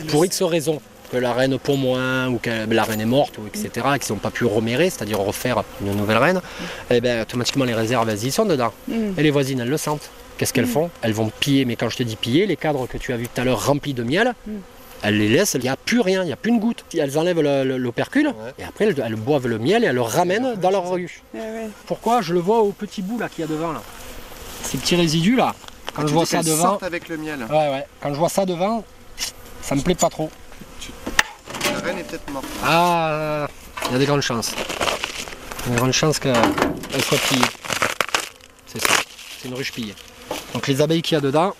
pour X raisons. Que la reine pond moins, ou que la reine est morte, ou etc., et qu'ils n'ont pas pu remérer, c'est-à-dire refaire une nouvelle reine, et ben automatiquement les réserves, elles y sont dedans. Mm. Et les voisines, elles le sentent. Qu'est-ce qu'elles font Elles vont piller, mais quand je te dis piller, les cadres que tu as vus tout à l'heure remplis de miel, Mm. elles les laissent, il n'y a plus rien, il n'y a plus une goutte. Elles enlèvent le- le- l'opercule, et après elles, elles boivent le miel et elles le ramènent dans leur ruche. Ouais. Pourquoi Je le vois au petit bout là qu'il y a devant là. Ces petits résidus là, quand Ah, je vois ça devant, avec le miel. ouais ouais, quand je vois ça devant, ça me plaît pas trop. La reine est peut-être morte. Ah, il y a des grandes chances. Il y a des grandes chances qu'elle soit pillée. C'est ça, c'est une ruche pillée. Donc les abeilles qu'il y a dedans,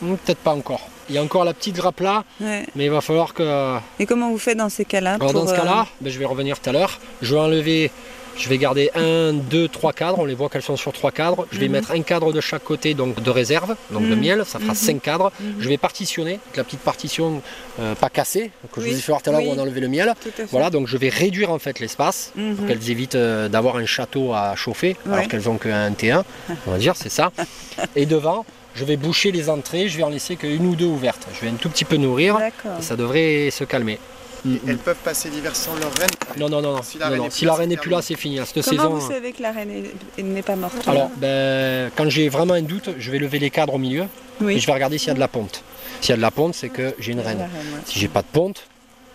hmm, peut-être pas encore. Il y a encore la petite grappe là, Ouais. mais il va falloir que Et comment vous faites dans ces cas-là Alors dans ce euh, cas-là, ben, je vais revenir tout à l'heure. Je vais enlever, je vais garder un, deux, trois cadres. On les voit qu'elles sont sur trois cadres. Je vais Mhm. mettre un cadre de chaque côté, donc de réserve, donc de Mhm. miel. Ça fera Mhm. cinq cadres. Je vais partitionner avec la petite partition euh, pas cassée que je vous ai fait voir tout à l'heure où on a enlevé le miel. Voilà, donc je vais réduire en fait l'espace pour qu'elles évitent euh, d'avoir un château à chauffer, alors qu'elles ont qu'un T1, on va dire, c'est ça. Et devant, je vais boucher les entrées, je vais en laisser qu'une ou deux ouvertes. Je vais un tout petit peu nourrir et ça devrait se calmer. Elles peuvent passer l'hiver sans leur reine. Non, non, non, non. Si la non, reine non. est Si plus la reine n'est plus là, c'est fini. hein. Cette Comment saison. vous savez que la reine n'est pas morte Alors, ben, quand j'ai vraiment un doute, je vais lever les cadres au milieu oui. et je vais regarder s'il y a de la ponte. S'il y a de la ponte, c'est que j'ai une reine. reine, ouais. Si j'ai pas de ponte,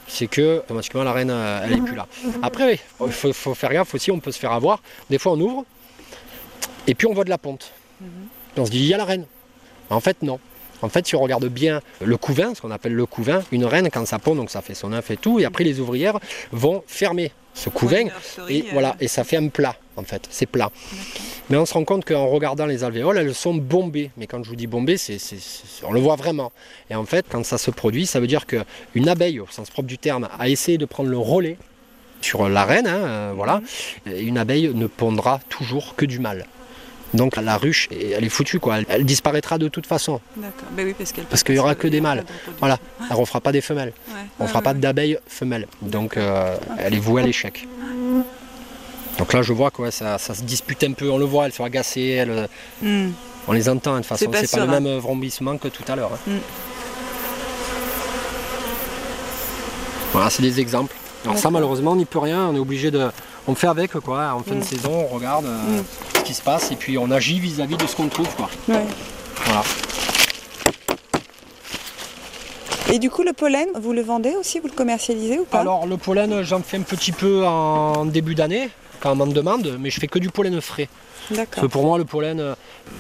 c'est que automatiquement la reine, euh, elle est plus là. Après, oui, il faut, faut faire gaffe aussi, on peut se faire avoir. Des fois, on ouvre et puis on voit de la ponte. Mhm. On se dit, il y a la reine. En fait, non. En fait, si on regarde bien le couvain, ce qu'on appelle le couvain, une reine, quand ça pond, donc ça fait son œuf et tout, et après les ouvrières vont fermer ce couvain et euh, voilà, et ça fait un plat en fait, c'est plat. Mais on se rend compte qu'en regardant les alvéoles, elles sont bombées. Mais quand je vous dis bombées, c'est, c'est- c'est- on le voit vraiment. Et en fait, quand ça se produit, ça veut dire qu'une abeille, au sens propre du terme, a essayé de prendre le relais sur la reine. hein, euh, voilà. Et une abeille ne pondra toujours que du mâle. Donc la ruche, elle est foutue quoi. Elle, elle disparaîtra de toute façon. D'accord. Ben oui, parce qu'il y pas aura que des mâles. pas. Voilà. Elle ne fera pas des femelles. Ouais. On Ouais, fera ouais, pas ouais. d'abeilles femelles. Donc euh, elle est vouée à l'échec. Donc là je vois quoi, ça, ça se dispute un peu, on le voit, elles sont agacées, elles, Hmm. on les entend de toute façon, pas c'est pas le serein. même vrombissement que tout à l'heure. hein. Mm. Voilà, c'est des exemples. Alors ça malheureusement on n'y peut rien, on est obligé de. On fait avec quoi, en fin de Mm. saison, on regarde euh. Ce qui se passe et puis on agit vis-à-vis de ce qu'on trouve quoi. Ouais. Voilà. Et du coup, le pollen, vous le vendez aussi Vous le commercialisez ou pas? Alors le pollen j'en fais un petit peu en début d'année, quand on m'en demande, mais je fais que du pollen frais. Parce que pour moi, le pollen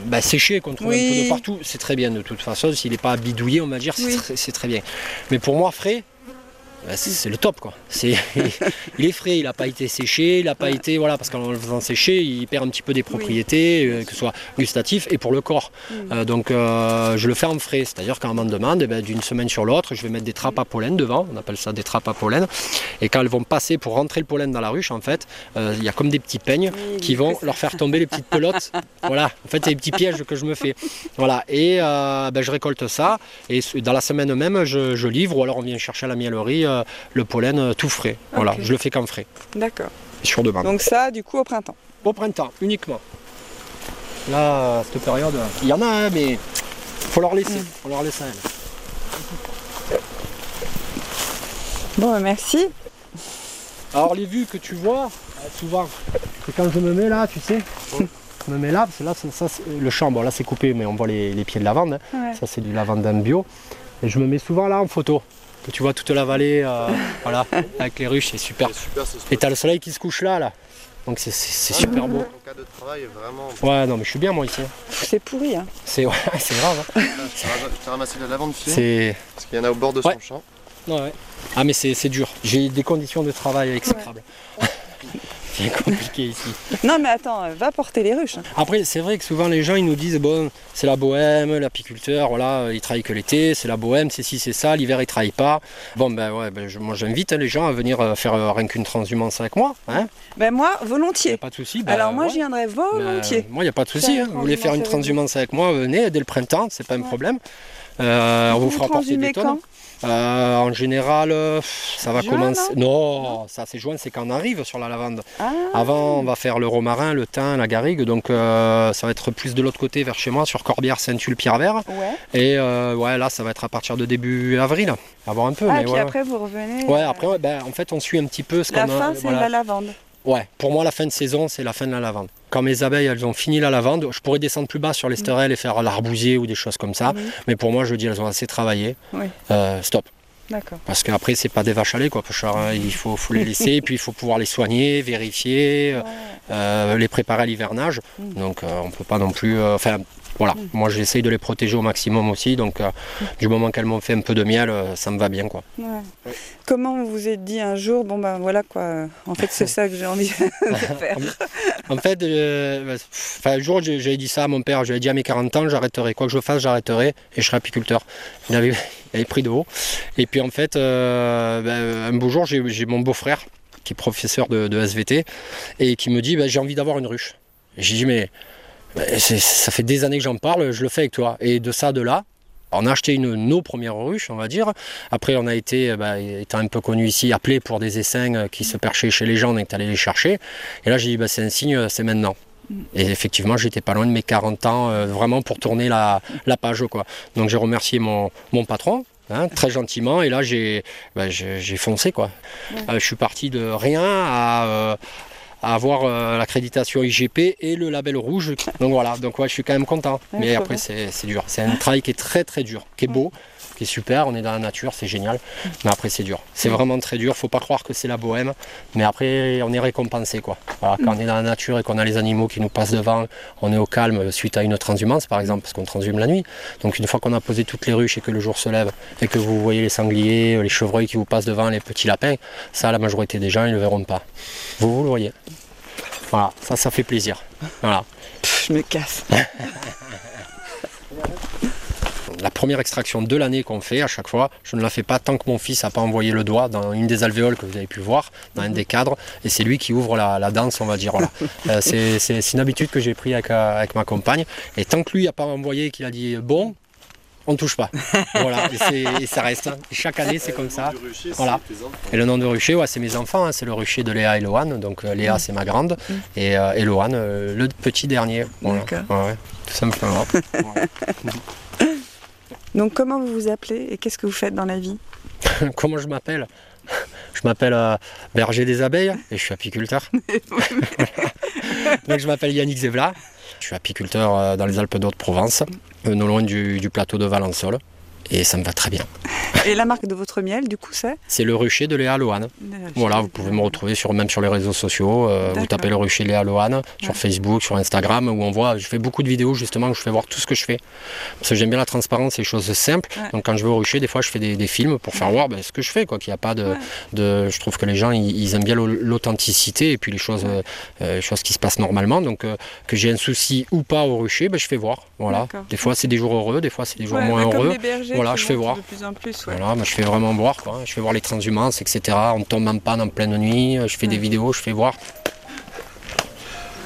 bah, séché, qu'on trouve un peu de partout, c'est très bien de toute façon. S'il n'est pas bidouillé, on va dire, c'est Oui. très, bien. Mais pour moi, frais, c'est c'est le top quoi. C'est, il est frais, il n'a pas été séché, il n'a pas Ouais. été voilà parce qu'en le faisant sécher, il perd un petit peu des propriétés, euh, que ce soit gustatif et pour le corps. Mm. Euh, donc euh, je le fais en frais, c'est-à-dire quand on m'en demande, eh ben, d'une semaine sur l'autre, je vais mettre des trappes à pollen devant, on appelle ça des trappes à pollen, et quand elles vont passer pour rentrer le pollen dans la ruche, en fait, euh, il y a comme des petits peignes Oui, qui vont leur faire tomber les petites pelotes. voilà, en fait, c'est des petits pièges que je me fais. Voilà, et ben, je récolte ça, et dans la semaine même, je, je livre, ou alors on vient chercher à la miellerie euh, le pollen euh, tout frais. Voilà, je le fais qu'en frais, D'accord. sur demande. Donc ça, du coup, au printemps. Au printemps, uniquement. Là, à cette période, il y en a, hein, mais faut leur laisser, Mm. faut leur laisser. Bon, bah, merci. Alors les vues que tu vois, euh, souvent, que quand je me mets là, tu sais, je me mets là, parce que là, c'est- ça, c'est- le champ, bon là c'est coupé, mais on voit les, les pieds de lavande, hein. Ouais. ça c'est du lavandin bio, et je me mets souvent là en photo, que tu vois toute la vallée, euh, voilà, avec les ruches, c'est super. C'est super. Et t'as le soleil qui se couche là, là, donc c'est- c'est c'est super beau. Ton cas de travail est vraiment. Ouais, non mais je suis bien moi ici. C'est pourri, hein. c'est ouais, grave, hein. Tu as ramassé de la lavande c'est... Parce qu'il y en a au bord de Ouais. son champ. Ouais, ouais. Ah mais c'est c'est dur, j'ai des conditions de travail exécrables. c'est compliqué ici. Non, mais attends, euh, va porter les ruches. hein. Après, c'est vrai que souvent les gens ils nous disent bon, c'est la bohème, l'apiculteur, voilà, il travaille que l'été, c'est la bohème, c'est ci, c'est ça, l'hiver il travaille pas. Bon ben ouais, ben, je- moi j'invite hein, les gens à venir euh, faire euh, rien qu'une transhumance avec moi, hein, Ben moi, y a volontiers. pas de souci. ben, Alors moi, ouais. j'y viendrai Ben, volontiers. moi il n'y a pas de souci, hein. vous voulez faire une transhumance avec moi, venez dès le printemps, c'est pas un problème. Euh, on vous Vous fera porter des tonnes. Euh, en général, euh, ça va Juin, commencer. Non, ça c'est juin, c'est quand on arrive sur la lavande. Ah, Avant, on va faire le romarin, le thym, la garrigue, donc euh, ça va être plus de l'autre côté vers chez moi, sur Corbière, Saint-Tulle, Pierre-Vert. ouais. Et ouais, là, ça va être à partir de début avril. Voir un peu, Ah, mais et puis après, vous revenez. Ouais, après, ben, en fait, on suit un petit peu ce qu'on La a. fin, c'est voilà. la lavande. Ouais, pour moi, la fin de saison, c'est la fin de la lavande. Quand mes abeilles, elles ont fini la lavande, je pourrais descendre plus bas sur l'esterelle et faire l'arbousier ou des choses comme ça. Oui. Mais pour moi, je dis, elles ont assez travaillé. Oui. Euh, stop. D'accord. Parce qu'après, c'est pas des vaches à lait, quoi, Pochard, hein. Il faut, faut les laisser, puis il faut pouvoir les soigner, vérifier, euh, les préparer à l'hivernage. Mm. Donc, euh, on peut pas non plus. euh, Enfin, voilà. Moi, j'essaye de les protéger au maximum aussi. Donc, euh, du moment qu'elles m'ont fait un peu de miel, euh, ça me va bien, quoi. Ouais. Comment vous vous êtes dit un jour, bon ben voilà quoi, en fait c'est ça que j'ai envie de faire. En fait, euh, enfin, un jour, j'ai- j'avais dit ça à mon père. J'avais dit à mes 40 ans, j'arrêterai. Quoi que je fasse, j'arrêterai et je serai apiculteur. Il avait, il avait pris de haut. Et puis, en fait, bah, un beau jour, j'ai mon beau-frère qui est professeur de, de SVT et qui me dit bah, J'ai envie d'avoir une ruche. J'ai dit Mais ça fait des années que j'en parle, je le fais avec toi. Et de ça, de là, on a acheté une, nos premières ruches, on va dire. Après, on a été, bah, étant un peu connu ici, appelé pour des essaims euh, qui se perchaient chez les gens, on est allé les chercher. Et là, j'ai dit, bah, c'est un signe, euh, c'est maintenant. Et effectivement, j'étais pas loin de mes 40 ans, euh, vraiment pour tourner la, la page. Quoi. Donc j'ai remercié mon, mon patron, hein, très gentiment, et là j'ai bah, foncé. Quoi. Euh, je suis parti de rien à, euh, à avoir euh, l'accréditation IGP et le label rouge. Donc voilà, donc ouais, je suis quand même content. Ouais, Mais après, c'est c'est dur. C'est un travail qui est très très dur, qui est beau, qui est super. On est dans la nature, c'est génial. Mais après, c'est dur. C'est vraiment très dur. Faut pas croire que c'est la bohème. Mais après, on est récompensé. Quoi. Voilà, quand on est dans la nature et qu'on a les animaux qui nous passent devant, on est au calme suite à une transhumance, par exemple, parce qu'on transhume la nuit. Donc une fois qu'on a posé toutes les ruches et que le jour se lève et que vous voyez les sangliers, les chevreuils qui vous passent devant, les petits lapins, ça, la majorité des gens, ils ne le verront pas. Vous, vous le voyez. Voilà, ça, ça fait plaisir. Voilà. Pff, je me casse. la première extraction de l'année qu'on fait à chaque fois, je ne la fais pas tant que mon fils n'a pas envoyé le doigt dans une des alvéoles que vous avez pu voir, dans un des cadres, et c'est lui qui ouvre la, la danse, on va dire. Voilà. Euh, c'est- une habitude que j'ai pris avec, euh, avec ma compagne, et tant que lui n'a pas envoyé et qu'il a dit bon, on ne touche pas. voilà, et, ça reste. hein. Et chaque année, c'est comme ça. Voilà. Et le nom de rucher, ouais, c'est mes enfants, hein, c'est le rucher de Léa et Loane. Donc euh, Léa, c'est ma grande, et, euh, et Loane, euh, le petit dernier. Voilà. D'accord. Ouais, ouais, tout simplement. Voilà. Donc comment vous vous appelez et qu'est-ce que vous faites dans la vie? Comment je m'appelle? Je m'appelle euh, berger des abeilles et je suis apiculteur. Donc je m'appelle Yannick Zevla. Je suis apiculteur euh, dans les Alpes d'Haute-Provence, euh, non loin du, du plateau de Valençol. Et ça me va très bien. Et la marque de votre miel, du coup, c'est C'est le rucher de Léa Loane. Voilà, vous pouvez me retrouver sur, même sur les réseaux sociaux. euh, vous tapez le rucher Léa Loane sur Ouais. Facebook, sur Instagram, où on voit, je fais beaucoup de vidéos justement où je fais voir tout ce que je fais. Parce que j'aime bien la transparence et les choses simples. Ouais. Donc quand je vais au rucher, des fois je fais des, des films pour faire voir ben, ce que je fais, quoi, qu'il n'y a pas de. Je trouve que les gens ils, ils aiment bien l'au- l'authenticité et puis les choses, euh, euh, les choses qui se passent normalement. Donc euh, que j'ai un souci ou pas au rucher, ben, je fais voir. Voilà. Des fois c'est des jours heureux, des fois c'est des jours moins heureux. Voilà, je fais voir. De plus en plus, ouais. Voilà, moi, je fais vraiment voir, quoi. Je fais voir les transhumances, etc. On tombe en panne en pleine nuit, je fais des vidéos, je fais voir.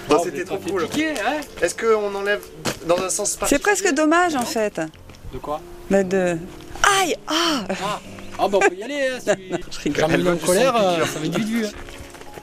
Bon, c'était trop cool. Est-ce qu'on enlève dans un sens C'est particulier presque dommage en fait. De quoi? Bah, de... Aïe Ah Ah bah on peut y aller, hein, si Je rigole. en colère, euh, ça va être vite vu. hein.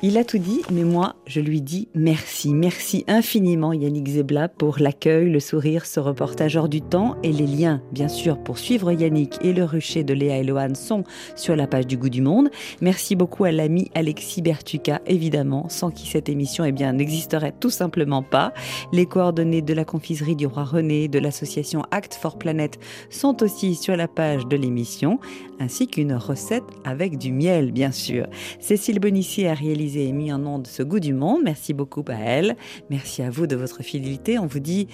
Il a tout dit, mais moi, je lui dis merci. Merci infiniment, Yannick Zebla, pour l'accueil, le sourire, ce reportage hors du temps et les liens, bien sûr, pour suivre Yannick et le rucher de Léa et Lohan sont sur la page du Goût du Monde. Merci beaucoup à l'ami Alexis Bertuca, évidemment, sans qui cette émission eh n'existerait tout simplement pas. Les coordonnées de la confiserie du roi René, de l'association Act for Planet sont aussi sur la page de l'émission, ainsi qu'une recette avec du miel, bien sûr. Cécile Bonissier a réalisé et mis en onde ce goût du monde. Merci beaucoup à elle. Merci à vous de votre fidélité. On vous dit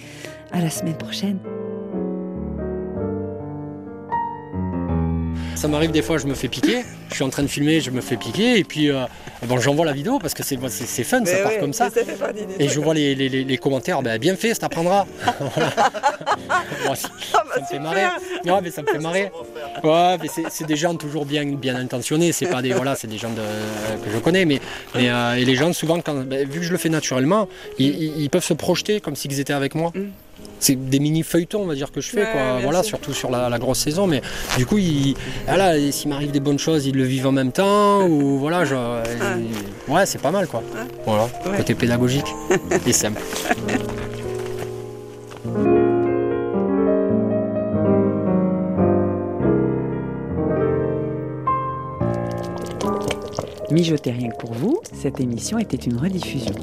à la semaine prochaine. Ça m'arrive des fois, je me fais piquer. Je suis en train de filmer, je me fais piquer. Et puis, euh, bon, j'envoie la vidéo parce que c'est fun, ça part comme ça. Et je vois les, les- les- commentaires, ben, bien fait, ça t'apprendra. Voilà. Bon, ça Ah bah, ça me fait marrer. Ouais, mais ça me fait marrer. Ouais, mais c'est des gens toujours bien, bien intentionnés. C'est pas des voilà, c'est des gens de- que je connais, mais, mais, euh, et les gens souvent, quand, ben, vu que je le fais naturellement, ils, ils- ils peuvent se projeter comme s'ils étaient avec moi. Mm. C'est des mini feuilletons, on va dire que je fais, Ouais, quoi. Voilà, sûr. surtout sur la, la grosse saison. Mais du coup, voilà, et s'il m'arrive des bonnes choses, ils le vivent en même temps, ou voilà, genre, ouais, c'est pas mal, quoi. Voilà, Ouais. côté pédagogique et simple. Mijotez rien que pour vous, cette émission était une rediffusion.